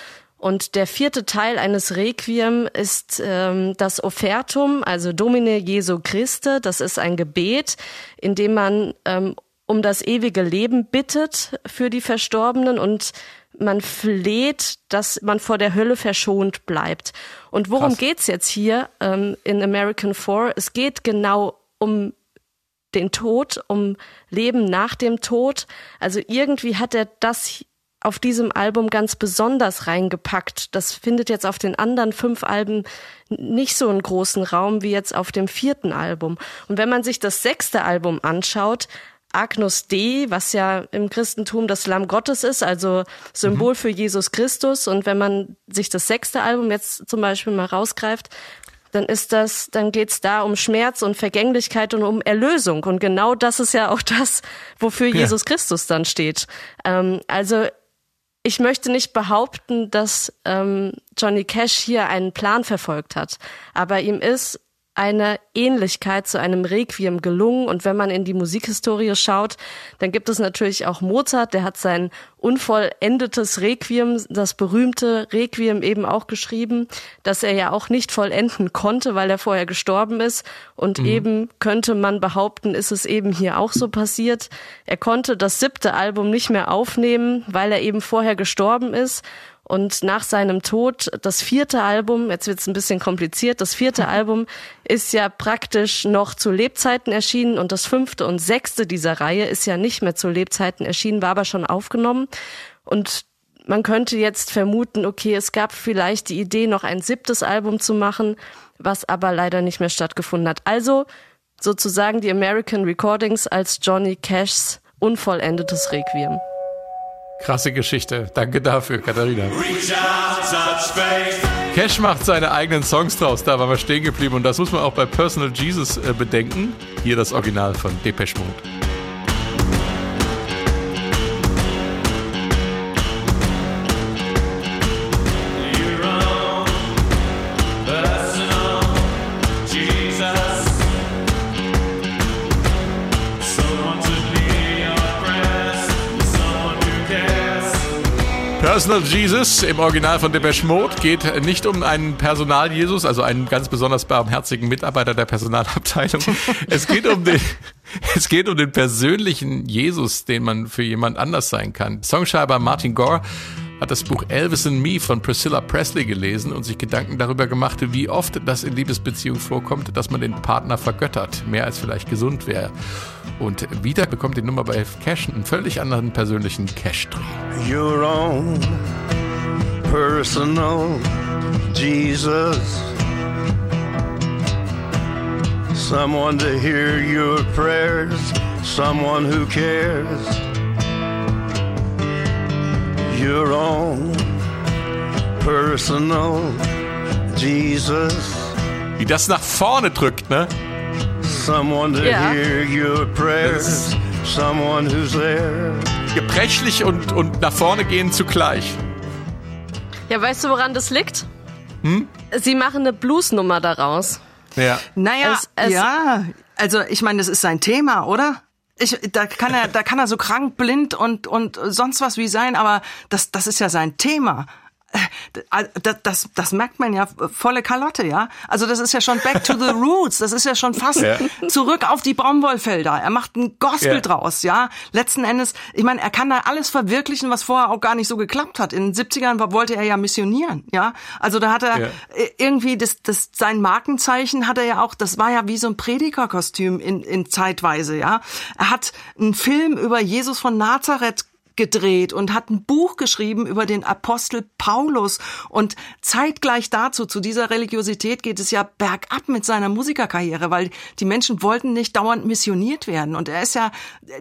und der vierte Teil eines Requiem ist ähm, das Offertum, also Domine Jesu Christe. Das ist ein Gebet, in dem man ähm, um das ewige Leben bittet für die Verstorbenen und man fleht, dass man vor der Hölle verschont bleibt. Und worum Krass. geht's jetzt hier ähm, in American Four? Es geht genau um den Tod, um Leben nach dem Tod. Also irgendwie hat er das auf diesem Album ganz besonders reingepackt. Das findet jetzt auf den anderen fünf Alben nicht so einen großen Raum wie jetzt auf dem vierten Album. Und wenn man sich das sechste Album anschaut, Agnus Dei, was ja im Christentum das Lamm Gottes ist, also Symbol für Jesus Christus. Und wenn man sich das sechste Album jetzt zum Beispiel mal rausgreift, dann ist das, dann geht's da um Schmerz und Vergänglichkeit und um Erlösung. Und genau das ist ja auch das, wofür Ja. Jesus Christus dann steht. Ähm, also ich möchte nicht behaupten, dass ähm, Johnny Cash hier einen Plan verfolgt hat, aber ihm ist eine Ähnlichkeit zu einem Requiem gelungen. Und wenn man in die Musikhistorie schaut, dann gibt es natürlich auch Mozart, der hat sein unvollendetes Requiem, das berühmte Requiem eben auch geschrieben, das er ja auch nicht vollenden konnte, weil er vorher gestorben ist. Und eben könnte man behaupten, ist es eben hier auch so passiert. Er konnte das siebte Album nicht mehr aufnehmen, weil er eben vorher gestorben ist. Und nach seinem Tod, das vierte Album, jetzt wird's ein bisschen kompliziert, das vierte Album ist ja praktisch noch zu Lebzeiten erschienen und das fünfte und sechste dieser Reihe ist ja nicht mehr zu Lebzeiten erschienen, war aber schon aufgenommen. Und man könnte jetzt vermuten, okay, es gab vielleicht die Idee, noch ein siebtes Album zu machen, was aber leider nicht mehr stattgefunden hat. Also sozusagen die American Recordings als Johnny Cashs unvollendetes Requiem. Krasse Geschichte. Danke dafür, Katharina. Cash macht seine eigenen Songs draus, da waren wir stehen geblieben und das muss man auch bei Personal Jesus äh, bedenken. Hier das Original von Depeche Mode. Personal Jesus im Original von Depeche Mode geht nicht um einen Personal-Jesus, also einen ganz besonders barmherzigen Mitarbeiter der Personalabteilung. Es geht um den, es geht um den persönlichen Jesus, den man für jemand anders sein kann. Songschreiber Martin Gore hat das Buch Elvis and Me von Priscilla Presley gelesen und sich Gedanken darüber gemacht, wie oft das in Liebesbeziehungen vorkommt, dass man den Partner vergöttert, mehr als vielleicht gesund wäre. Und wieder bekommt die Nummer bei Cash einen völlig anderen persönlichen Cash-Dreh. your own personal Jesus. Someone to hear your prayers, someone who cares. Your own personal Jesus. Wie das nach vorne drückt, ne? Someone to Ja. hear your prayers, someone who's there. Gebrechlich und, und nach vorne gehen zugleich. Ja, weißt du, woran das liegt? Sie machen eine Bluesnummer daraus. Ja. Naja, Es- es- ja, also ich meine, das ist sein Thema, oder? Ich, da kann er, da kann er so krank, blind und und sonst was wie sein, aber das, das ist ja sein Thema. Äh, Das, das, das merkt man ja volle Kalotte, ja. Also das ist ja schon back to the roots. Das ist ja schon fast Ja. zurück auf die Baumwollfelder. Er macht ein Gospel Ja. draus, ja. Letzten Endes, ich meine, er kann da alles verwirklichen, was vorher auch gar nicht so geklappt hat. In den 70ern war- wollte er ja missionieren, ja. Also da hat er Ja. irgendwie das, das sein Markenzeichen hat er ja auch, das war ja wie so ein Predigerkostüm in, in zeitweise, ja. Er hat einen Film über Jesus von Nazareth gedreht und hat ein Buch geschrieben über den Apostel Paulus und zeitgleich dazu zu dieser Religiosität geht es ja bergab mit seiner Musikerkarriere, weil die Menschen wollten nicht dauernd missioniert werden und er ist ja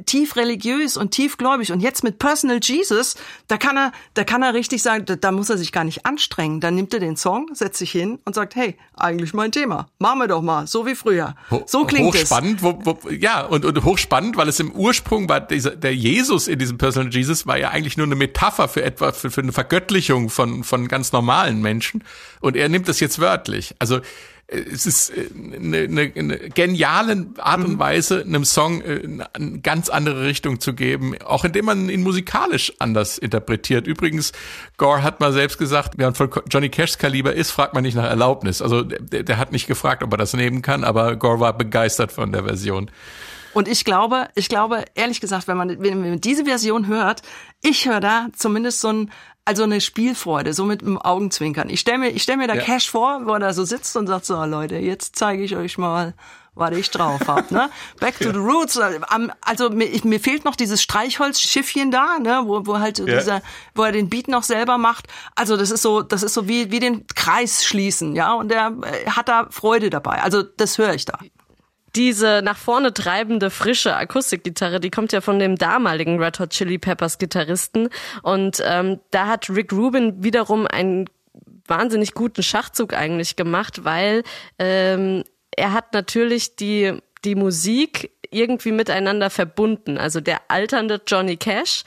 tief religiös und tiefgläubig und jetzt mit Personal Jesus, da kann er da kann er richtig sagen, da, da muss er sich gar nicht anstrengen, dann nimmt er den Song, setzt sich hin und sagt, hey, eigentlich mein Thema. Machen wir doch mal, so wie früher. So klingt es. hochspannend, wo, wo, ja, und, und hochspannend, weil es im Ursprung war, dieser, der Jesus in diesem Personal Jesus war ja eigentlich nur eine Metapher für etwa, für, für eine Vergöttlichung von, von ganz normalen Menschen. Und er nimmt das jetzt wörtlich. Also, äh, es ist äh, eine, eine, eine geniale Art Mhm. und Weise, einem Song äh, eine ganz andere Richtung zu geben, auch indem man ihn musikalisch anders interpretiert. Übrigens, Gore hat mal selbst gesagt, wer von Johnny Cashs Kaliber ist, fragt man nicht nach Erlaubnis. Also der, der hat nicht gefragt, ob er das nehmen kann, aber Gore war begeistert von der Version. Und ich glaube, ich glaube, ehrlich gesagt, wenn man, wenn man diese Version hört, ich höre da zumindest so ein, also eine Spielfreude, so mit dem Augenzwinkern. Ich stelle mir, ich stell mir da Ja. Cash vor, wo er da so sitzt und sagt so, Leute, jetzt zeige ich euch mal, was ich drauf hab. Ne? Back to the Roots. Also mir, mir fehlt noch dieses Streichholzschiffchen da, ne? wo, wo halt dieser, wo er den Beat noch selber macht. Also das ist so, das ist so wie wie den Kreis schließen, ja. Und er äh, hat da Freude dabei. Also das höre ich da. Diese nach vorne treibende frische Akustikgitarre, die kommt ja von dem damaligen Red Hot Chili Peppers Gitarristen und ähm, da hat Rick Rubin wiederum einen wahnsinnig guten Schachzug eigentlich gemacht, weil ähm, er hat natürlich die die Musik irgendwie miteinander verbunden. Also der alternde Johnny Cash,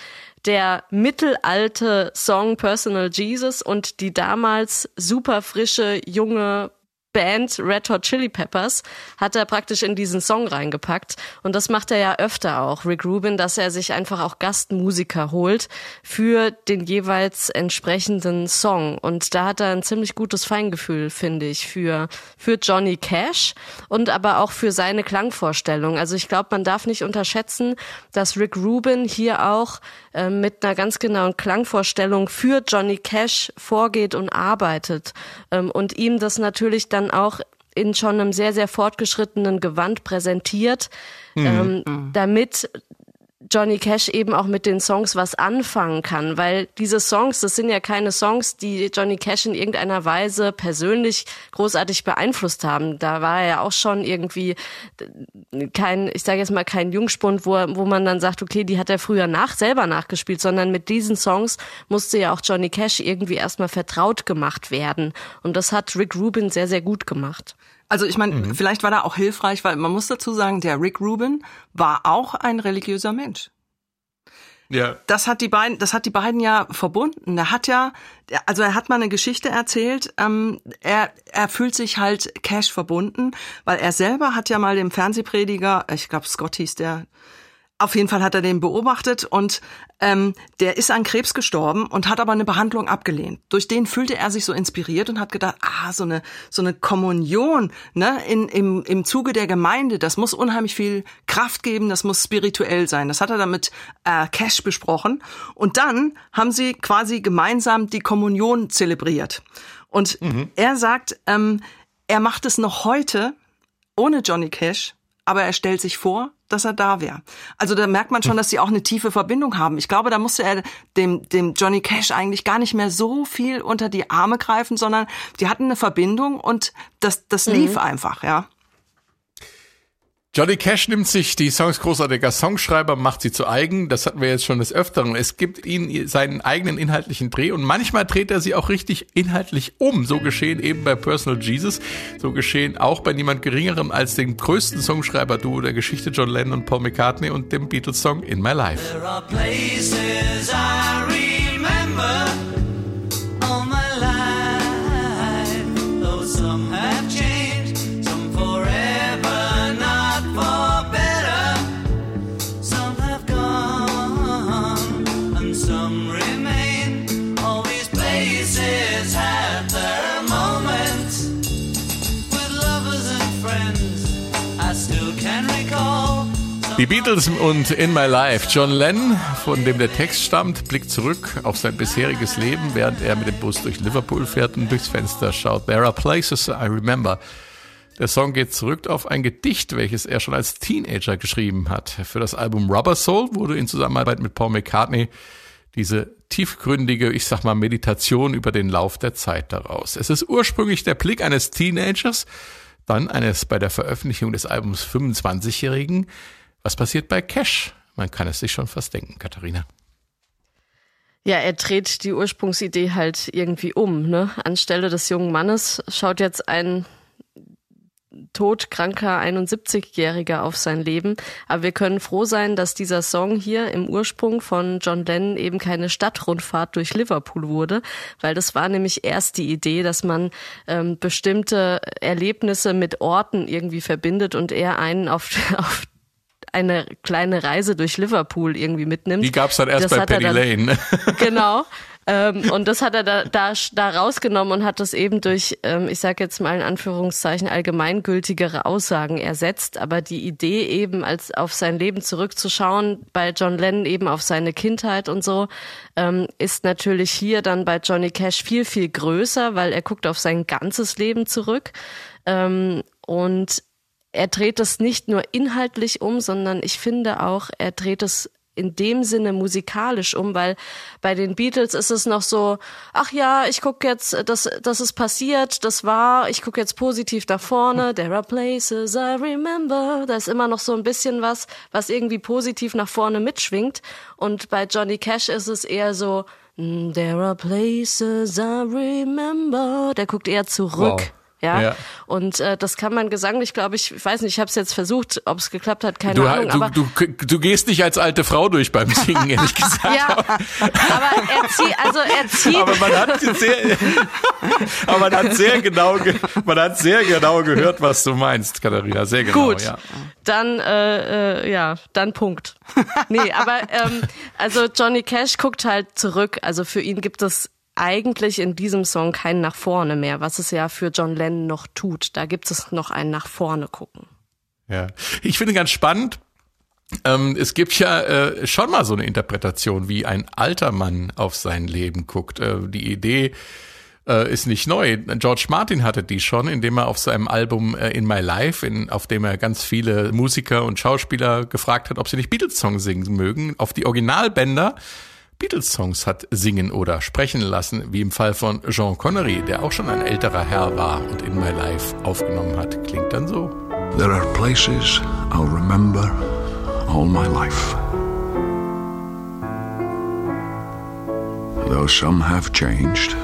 der mittelalte Song Personal Jesus und die damals super frische junge Band Red Hot Chili Peppers hat er praktisch in diesen Song reingepackt. Und das macht er ja öfter auch, Rick Rubin, dass er sich einfach auch Gastmusiker holt für den jeweils entsprechenden Song. Und da hat er ein ziemlich gutes Feingefühl, finde ich, für, für Johnny Cash und aber auch für seine Klangvorstellung. Also ich glaube, man darf nicht unterschätzen, dass Rick Rubin hier auch äh, mit einer ganz genauen Klangvorstellung für Johnny Cash vorgeht und arbeitet ähm, und ihm das natürlich dann auch in schon einem sehr, sehr fortgeschrittenen Gewand präsentiert, ähm, damit Johnny Cash eben auch mit den Songs was anfangen kann, weil diese Songs, das sind ja keine Songs, die Johnny Cash in irgendeiner Weise persönlich großartig beeinflusst haben. Da war er ja auch schon irgendwie kein, ich sage jetzt mal kein Jungspund, wo, wo man dann sagt, okay, die hat er früher nach selber nachgespielt, sondern mit diesen Songs musste ja auch Johnny Cash irgendwie erstmal vertraut gemacht werden. Und das hat Rick Rubin sehr, sehr gut gemacht. Also ich meine, vielleicht war da auch hilfreich, weil man muss dazu sagen, der Rick Rubin war auch ein religiöser Mensch. Ja. das hat die beiden, das hat die beiden ja verbunden. Er hat ja, also er hat mal eine Geschichte erzählt. Ähm, er, er fühlt sich halt Cash verbunden, weil er selber hat ja mal dem Fernsehprediger, ich glaube Scott hieß der, auf jeden Fall hat er den beobachtet und ähm, der ist an Krebs gestorben und hat aber eine Behandlung abgelehnt. Durch den fühlte er sich so inspiriert und hat gedacht, ah, so eine so eine Kommunion ne, in, im, im Zuge der Gemeinde, das muss unheimlich viel Kraft geben, das muss spirituell sein. Das hat er dann mit äh, Cash besprochen. Und dann haben sie quasi gemeinsam die Kommunion zelebriert. Und er sagt, ähm, er macht es noch heute ohne Johnny Cash, aber er stellt sich vor, dass er da wäre. Also da merkt man schon, dass sie auch eine tiefe Verbindung haben. Ich glaube, da musste er dem, dem Johnny Cash eigentlich gar nicht mehr so viel unter die Arme greifen, sondern die hatten eine Verbindung und das, das lief einfach, ja. Johnny Cash nimmt sich die Songs großartiger Songschreiber, macht sie zu eigen. Das hatten wir jetzt schon des Öfteren. Es gibt ihn seinen eigenen inhaltlichen Dreh und manchmal dreht er sie auch richtig inhaltlich um. So geschehen eben bei Personal Jesus. So geschehen auch bei niemand Geringerem als dem größten Songschreiber-Duo der Geschichte, John Lennon und Paul McCartney und dem Beatles-Song In My Life. Die Beatles und In My Life. John Lennon, von dem der Text stammt, blickt zurück auf sein bisheriges Leben, während er mit dem Bus durch Liverpool fährt und durchs Fenster schaut. There are places I remember. Der Song geht zurück auf ein Gedicht, welches er schon als Teenager geschrieben hat. Für das Album Rubber Soul wurde in Zusammenarbeit mit Paul McCartney diese tiefgründige, ich sag mal, Meditation über den Lauf der Zeit daraus. Es ist ursprünglich der Blick eines Teenagers, dann eines bei der Veröffentlichung des Albums 25-Jährigen. Was passiert bei Cash? Man kann es sich schon fast denken, Katharina. Ja, er dreht die Ursprungsidee halt irgendwie um. Ne? Anstelle des jungen Mannes schaut jetzt ein todkranker 71-Jähriger auf sein Leben. Aber wir können froh sein, dass dieser Song hier im Ursprung von John Lennon eben keine Stadtrundfahrt durch Liverpool wurde, weil das war nämlich erst die Idee, dass man ähm, bestimmte Erlebnisse mit Orten irgendwie verbindet und er einen auf, auf eine kleine Reise durch Liverpool irgendwie mitnimmt. Die gab's dann erst Das bei Penny dann- Lane. genau. Ähm, und das hat er da, da, da rausgenommen und hat das eben durch, ähm, ich sage jetzt mal in Anführungszeichen, allgemeingültigere Aussagen ersetzt. Aber die Idee eben, als auf sein Leben zurückzuschauen, bei John Lennon eben auf seine Kindheit und so, ähm, ist natürlich hier dann bei Johnny Cash viel, viel größer, weil er guckt auf sein ganzes Leben zurück. Ähm, und er dreht es nicht nur inhaltlich um, sondern ich finde auch, er dreht es in dem Sinne musikalisch um, weil bei den Beatles ist es noch so, ach ja, ich gucke jetzt, das, das ist passiert, das war, ich gucke jetzt positiv da vorne, there are places I remember, da ist immer noch so ein bisschen was, was irgendwie positiv nach vorne mitschwingt und bei Johnny Cash ist es eher so, "Mm, there are places I remember, der guckt eher zurück. Wow. Ja? Ja. und äh, das kann man gesanglich, glaube ich, ich weiß nicht, ich habe es jetzt versucht, ob es geklappt hat, keine Du, Ahnung, du, aber du, du gehst nicht als alte Frau durch beim Singen, ehrlich gesagt. ja, aber er zieht, also er zieht, Aber man hat sehr, aber man hat sehr genau, ge- man hat sehr genau gehört, was du meinst, Katharina. Sehr genau. Gut, Ja. dann äh, äh, ja, dann Punkt. Nee, aber ähm, also Johnny Cash guckt halt zurück. Also für ihn gibt es eigentlich in diesem Song kein nach vorne mehr, was es ja für John Lennon noch tut. Da gibt es noch ein nach vorne gucken. Ja. Ich finde ganz spannend. Ähm, es gibt ja äh, schon mal so eine Interpretation, wie ein alter Mann auf sein Leben guckt. Äh, die Idee äh, ist nicht neu. George Martin hatte die schon, indem er auf seinem Album äh, In My Life, in, auf dem er ganz viele Musiker und Schauspieler gefragt hat, ob sie nicht Beatles-Songs singen mögen, auf die Originalbänder Beatles-Songs hat singen oder sprechen lassen, wie im Fall von Jean Connery, der auch schon ein älterer Herr war und In My Life aufgenommen hat. Klingt dann so. There are places I'll remember all my life. Though some have changed,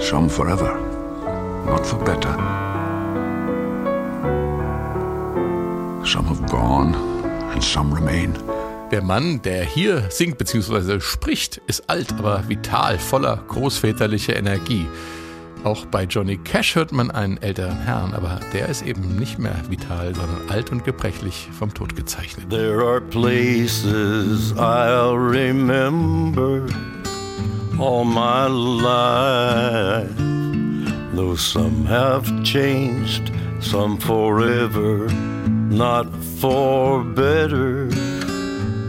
some forever, not for better. Some have gone and some remain. Der Mann, der hier singt bzw. spricht, ist alt, aber vital, voller großväterlicher Energie. Auch bei Johnny Cash hört man einen älteren Herrn, aber der ist eben nicht mehr vital, sondern alt und gebrechlich vom Tod gezeichnet. There are places I'll remember all my life. Though some have changed, some forever, not for better.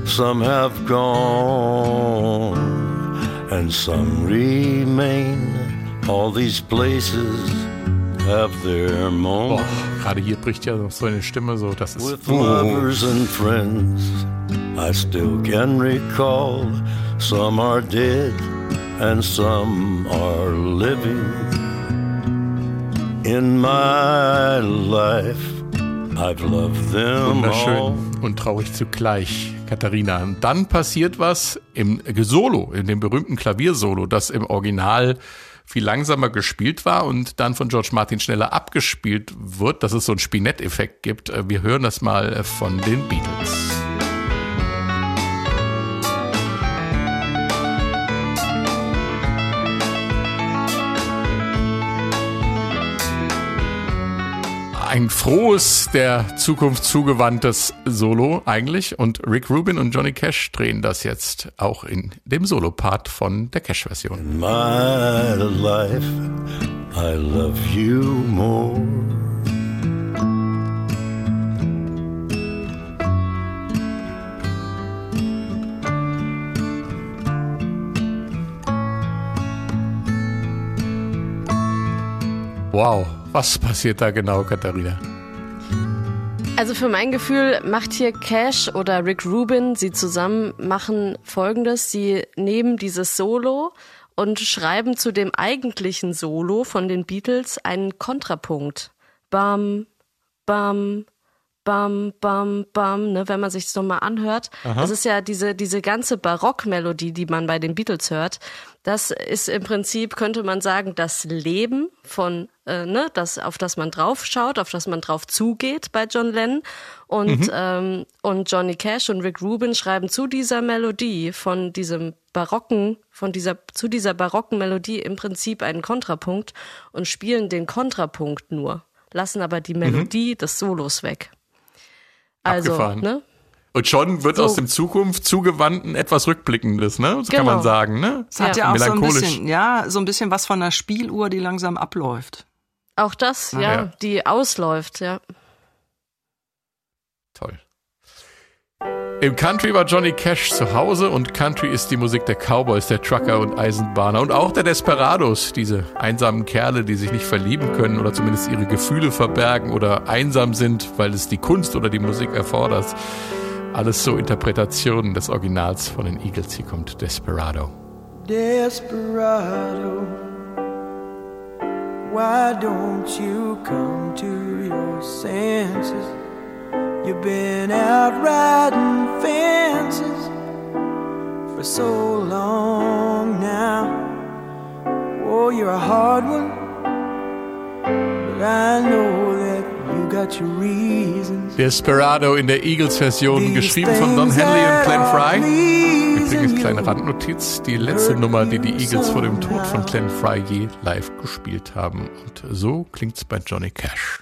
Some have gone, and some remain. All these places have their Boah, moments. gerade hier bricht ja so eine Stimme so, das ist With lovers and friends, I still can recall. Some are dead and some are living. In my life, I've loved them all. wunderschön und traurig zugleich, Katharina. Dann passiert was im Solo, in dem berühmten Klaviersolo, das im Original viel langsamer gespielt war und dann von George Martin schneller abgespielt wird, dass es so einen Spinett-Effekt gibt. Wir hören das mal von den Beatles. Ein frohes, der Zukunft zugewandtes Solo eigentlich. Und Rick Rubin und Johnny Cash drehen das jetzt auch in dem Solo-Part von der Cash-Version. My life, I love you more. Wow, was passiert da genau, Katharina? Also für mein Gefühl macht hier Cash oder Rick Rubin, sie zusammen machen folgendes. Sie nehmen dieses Solo und schreiben zu dem eigentlichen Solo von den Beatles einen Kontrapunkt. Bam, bam, bam, bam, bam, ne, wenn man sich das nochmal anhört. Das ist ja diese, diese ganze Barockmelodie, die man bei den Beatles hört. Das ist im Prinzip, könnte man sagen, das Leben von, äh, ne, das, auf das man drauf schaut, auf das man drauf zugeht bei John Lennon. Und, ähm, und Johnny Cash und Rick Rubin schreiben zu dieser Melodie von diesem barocken, von dieser, zu dieser barocken Melodie im Prinzip einen Kontrapunkt und spielen den Kontrapunkt nur, lassen aber die Melodie des Solos weg. Also, Abgefahren. ne? Und schon wird So. aus dem Zukunft zugewandten etwas Rückblickendes, ne? So kann Genau. man sagen, ne? Es hat Ja. ja, auch so ein Melancholisch. bisschen, ja, so ein bisschen was von einer Spieluhr, die langsam abläuft. Auch das, ja, ja. die ausläuft, ja. Toll. Im Country war Johnny Cash zu Hause und Country ist die Musik der Cowboys, der Trucker und Eisenbahner und auch der Desperados, diese einsamen Kerle, die sich nicht verlieben können oder zumindest ihre Gefühle verbergen oder einsam sind, weil es die Kunst oder die Musik erfordert. Alles so Interpretationen des Originals von den Eagles. Hier kommt Desperado. Desperado, why don't you come to your senses? You've been out riding fences for so long now. Oh, you're a hard one, but I know that you got your reasons. Desperado in der Eagles-Version, geschrieben von Don Henley und Glenn Fry. Übrigens, kleine Randnotiz, die letzte Nummer, die die Eagles vor dem Tod von Glenn Fry je live gespielt haben. Und so klingt's bei Johnny Cash.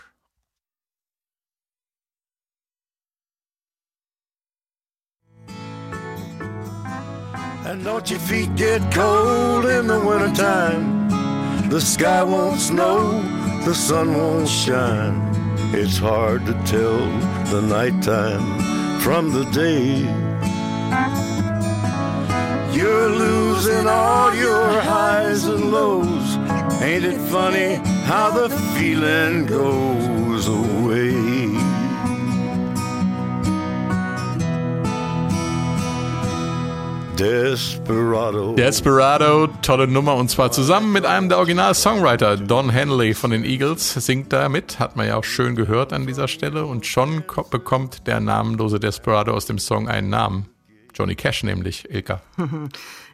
And don't your feet get cold in the wintertime? The sky won't snow, the sun won't shine. It's hard to tell the nighttime from the day. You're losing all your highs and lows. Ain't it funny how the feeling goes away? Desperado. Desperado, tolle Nummer und zwar zusammen mit einem der Original-Songwriter, Don Henley von den Eagles, singt da mit, hat man ja auch schön gehört an dieser Stelle und schon ko- bekommt der namenlose Desperado aus dem Song einen Namen. Johnny Cash nämlich, Ilka.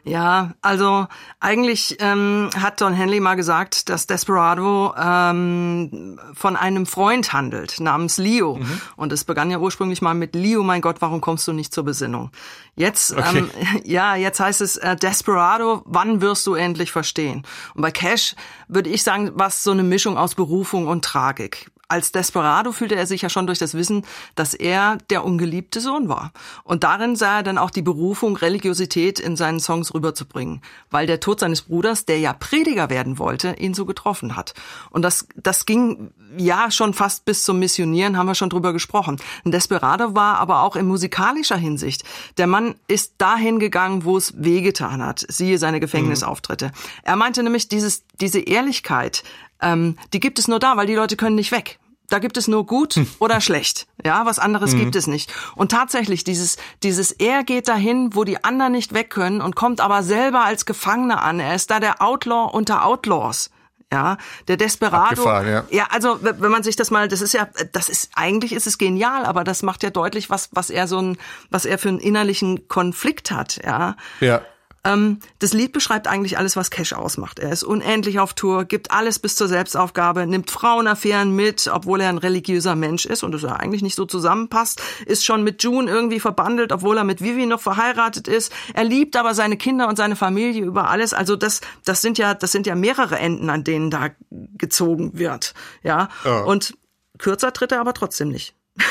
Ja, also eigentlich ähm, hat Don Henley mal gesagt, dass Desperado ähm, von einem Freund handelt, namens Leo. Und es begann ja ursprünglich mal mit Leo, mein Gott, warum kommst du nicht zur Besinnung? Jetzt, Okay. ähm, ja, jetzt heißt es äh, Desperado, wann wirst du endlich verstehen? Und bei Cash würde ich sagen, was so eine Mischung aus Berufung und Tragik. Als Desperado fühlte er sich ja schon durch das Wissen, dass er der ungeliebte Sohn war. Und darin sah er dann auch die Berufung, Religiosität in seinen Songs rüberzubringen, weil der Tod seines Bruders, der ja Prediger werden wollte, ihn so getroffen hat. Und das, das ging ja schon fast bis zum Missionieren, haben wir schon drüber gesprochen. Ein Desperado war aber auch in musikalischer Hinsicht. Der Mann ist dahin gegangen, wo es wehgetan hat. Siehe seine Gefängnisauftritte. Er meinte nämlich, dieses, diese Ehrlichkeit, ähm, die gibt es nur da, weil die Leute können nicht weg. Da gibt es nur gut oder schlecht. Ja, was anderes gibt es nicht. Und tatsächlich, dieses, dieses Er geht dahin, wo die anderen nicht weg können und kommt aber selber als Gefangener an. Er ist da der Outlaw unter Outlaws. Ja, der Desperado. Ja. Ja, also wenn man sich das mal, das ist ja, das ist eigentlich ist es genial, aber das macht ja deutlich, was was er so ein, was er für einen innerlichen Konflikt hat. Ja, Ja. Ähm, das Lied beschreibt eigentlich alles, was Cash ausmacht. Er ist unendlich auf Tour, gibt alles bis zur Selbstaufgabe, nimmt Frauenaffären mit, obwohl er ein religiöser Mensch ist und es ja eigentlich nicht so zusammenpasst, ist schon mit June irgendwie verbandelt, obwohl er mit Vivi noch verheiratet ist. Er liebt aber seine Kinder und seine Familie über alles. Also das, das sind ja, das sind ja mehrere Enden, an denen da gezogen wird. Ja. Und kürzer tritt er aber trotzdem nicht.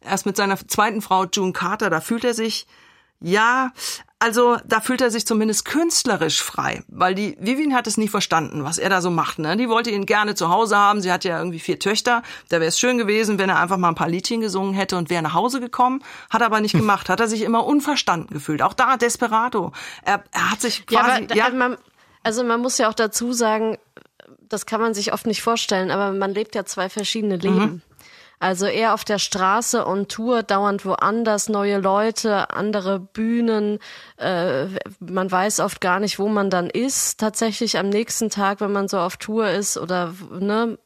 Erst mit seiner zweiten Frau June Carter, da fühlt er sich, ja, also da fühlt er sich zumindest künstlerisch frei, weil die Vivian hat es nie verstanden, was er da so macht. Ne? Die wollte ihn gerne zu Hause haben. Sie hat ja irgendwie vier Töchter. Da wäre es schön gewesen, wenn er einfach mal ein paar Liedchen gesungen hätte und wäre nach Hause gekommen. Hat er aber nicht gemacht. Hat er sich immer unverstanden gefühlt. Auch da Desperado. Er, er hat sich Ja, quasi, aber da- Man, also man muss ja auch dazu sagen, das kann man sich oft nicht vorstellen, aber man lebt ja zwei verschiedene Leben. Also er auf der Straße und Tour, dauernd woanders, neue Leute, andere Bühnen. Äh, man weiß oft gar nicht, wo man dann ist. Tatsächlich am nächsten Tag, wenn man so auf Tour ist oder ne.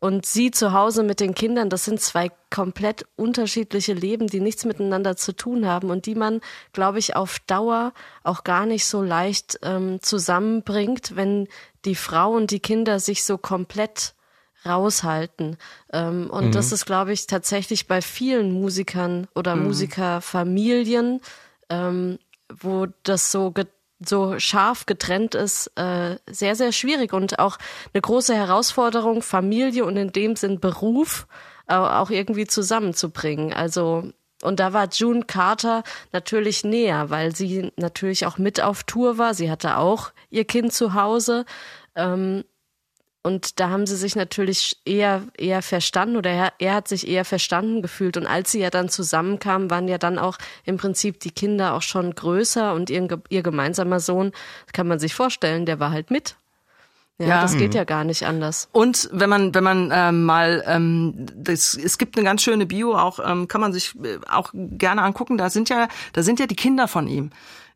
Und sie zu Hause mit den Kindern, das sind zwei komplett unterschiedliche Leben, die nichts miteinander zu tun haben und die man, glaube ich, auf Dauer auch gar nicht so leicht ähm, zusammenbringt, wenn die Frau und die Kinder sich so komplett raushalten. Ähm, und das ist, glaube ich, tatsächlich bei vielen Musikern oder Musikerfamilien, ähm, wo das so so scharf getrennt ist, äh, sehr, sehr schwierig und auch eine große Herausforderung, Familie und in dem Sinn Beruf äh, auch irgendwie zusammenzubringen. Also und da war June Carter natürlich näher, weil sie natürlich auch mit auf Tour war. Sie hatte auch ihr Kind zu Hause. Ähm, Und da haben sie sich natürlich eher, eher verstanden oder er, er hat sich eher verstanden gefühlt. Und als sie ja dann zusammenkamen, waren ja dann auch im Prinzip die Kinder auch schon größer und ihr, ihr gemeinsamer Sohn, kann man sich vorstellen, der war halt mit. Ja, Ja. das geht Mhm. ja gar nicht anders. Und wenn man, wenn man ähm, mal, ähm, das, es gibt eine ganz schöne Bio, auch ähm, kann man sich äh, auch gerne angucken. Da sind ja, da sind ja die Kinder von ihm.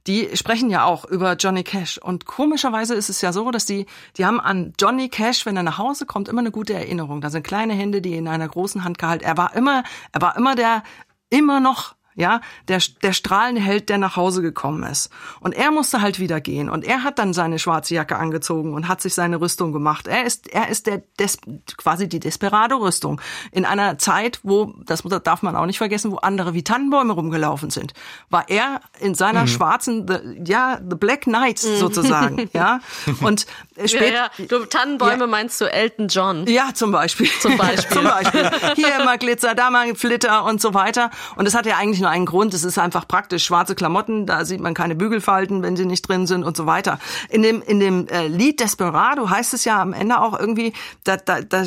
Die sprechen ja auch über Johnny Cash. Und komischerweise ist es ja so, dass die, die haben an Johnny Cash, wenn er nach Hause kommt, immer eine gute Erinnerung. Da sind kleine Hände, die in einer großen Hand gehalten. Er war immer, er war immer der, immer noch ja, der, der strahlende Held, der nach Hause gekommen ist. Und er musste halt wieder gehen. Und er hat dann seine schwarze Jacke angezogen und hat sich seine Rüstung gemacht. Er ist, er ist der, Des, quasi die Desperado-Rüstung. In einer Zeit, wo, das darf man auch nicht vergessen, wo andere wie Tannenbäume rumgelaufen sind, war er in seiner Mhm. schwarzen, the, ja, the Black Knight sozusagen, ja. Und später, ja, ja. Du, Tannenbäume meinst du Elton John? ja, zum Beispiel. Zum Beispiel. zum Beispiel. Hier mal Glitzer, da mal Flitter und so weiter. Und das hat ja eigentlich nur einen Grund. Es ist einfach praktisch. Schwarze Klamotten, da sieht man keine Bügelfalten, wenn sie nicht drin sind und so weiter. In dem, in dem äh, Lied Desperado heißt es ja am Ende auch irgendwie, da, da, da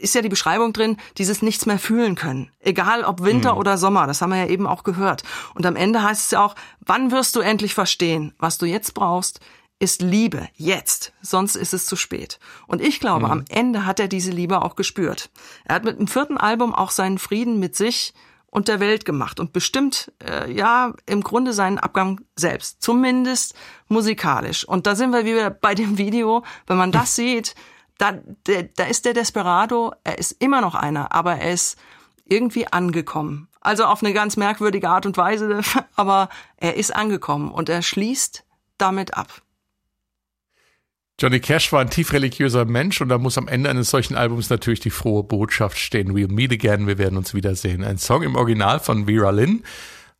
ist ja die Beschreibung drin, dieses nichts mehr fühlen können. Egal ob Winter Mhm. oder Sommer, das haben wir ja eben auch gehört. Und am Ende heißt es ja auch, wann wirst du endlich verstehen, was du jetzt brauchst, ist Liebe, jetzt, sonst ist es zu spät. Und ich glaube, am Ende hat er diese Liebe auch gespürt. Er hat mit dem vierten Album auch seinen Frieden mit sich und der Welt gemacht und bestimmt, äh, ja, im Grunde seinen Abgang selbst, zumindest musikalisch. Und da sind wir wieder bei dem Video, wenn man das sieht, da, der, da ist der Desperado, er ist immer noch einer, aber er ist irgendwie angekommen. Also auf eine ganz merkwürdige Art und Weise, aber er ist angekommen und er schließt damit ab. Johnny Cash war ein tief religiöser Mensch und da muss am Ende eines solchen Albums natürlich die frohe Botschaft stehen. We'll meet again, wir werden uns wiedersehen. Ein Song im Original von Vera Lynn.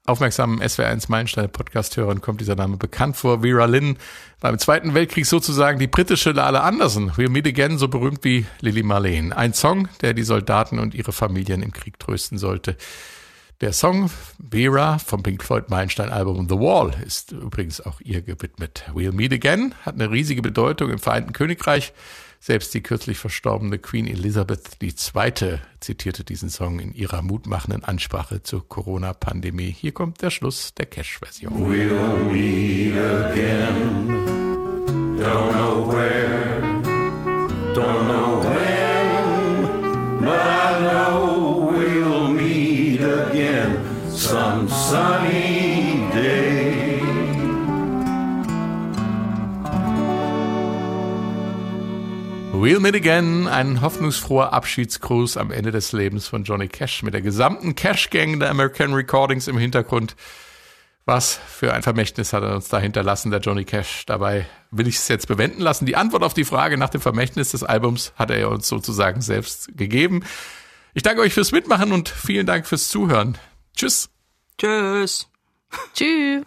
Aufmerksamen SWR1 Meilenstein Podcast-Hörern kommt dieser Name bekannt vor. Vera Lynn war im Zweiten Weltkrieg sozusagen die britische Lala Anderson. We'll meet again, so berühmt wie Lily Marlene. Ein Song, der die Soldaten und ihre Familien im Krieg trösten sollte. Der Song Vera vom Pink Floyd Meilenstein Album The Wall ist übrigens auch ihr gewidmet. We'll Meet Again hat eine riesige Bedeutung im Vereinten Königreich. Selbst die kürzlich verstorbene Queen Elizabeth II. zitierte diesen Song in ihrer mutmachenden Ansprache zur Corona-Pandemie. Hier kommt der Schluss der Cash-Version. We'll meet again. Don't know where, don't know when, but I know some sunny day. We'll Meet Again, ein hoffnungsfroher Abschiedsgruß am Ende des Lebens von Johnny Cash mit der gesamten Cash-Gang der American Recordings im Hintergrund. Was für ein Vermächtnis hat er uns da hinterlassen, der Johnny Cash. Dabei will ich es jetzt bewenden lassen. Die Antwort auf die Frage nach dem Vermächtnis des Albums hat er uns sozusagen selbst gegeben. Ich danke euch fürs Mitmachen und vielen Dank fürs Zuhören. Tschüss. Tschüss. Tschüss.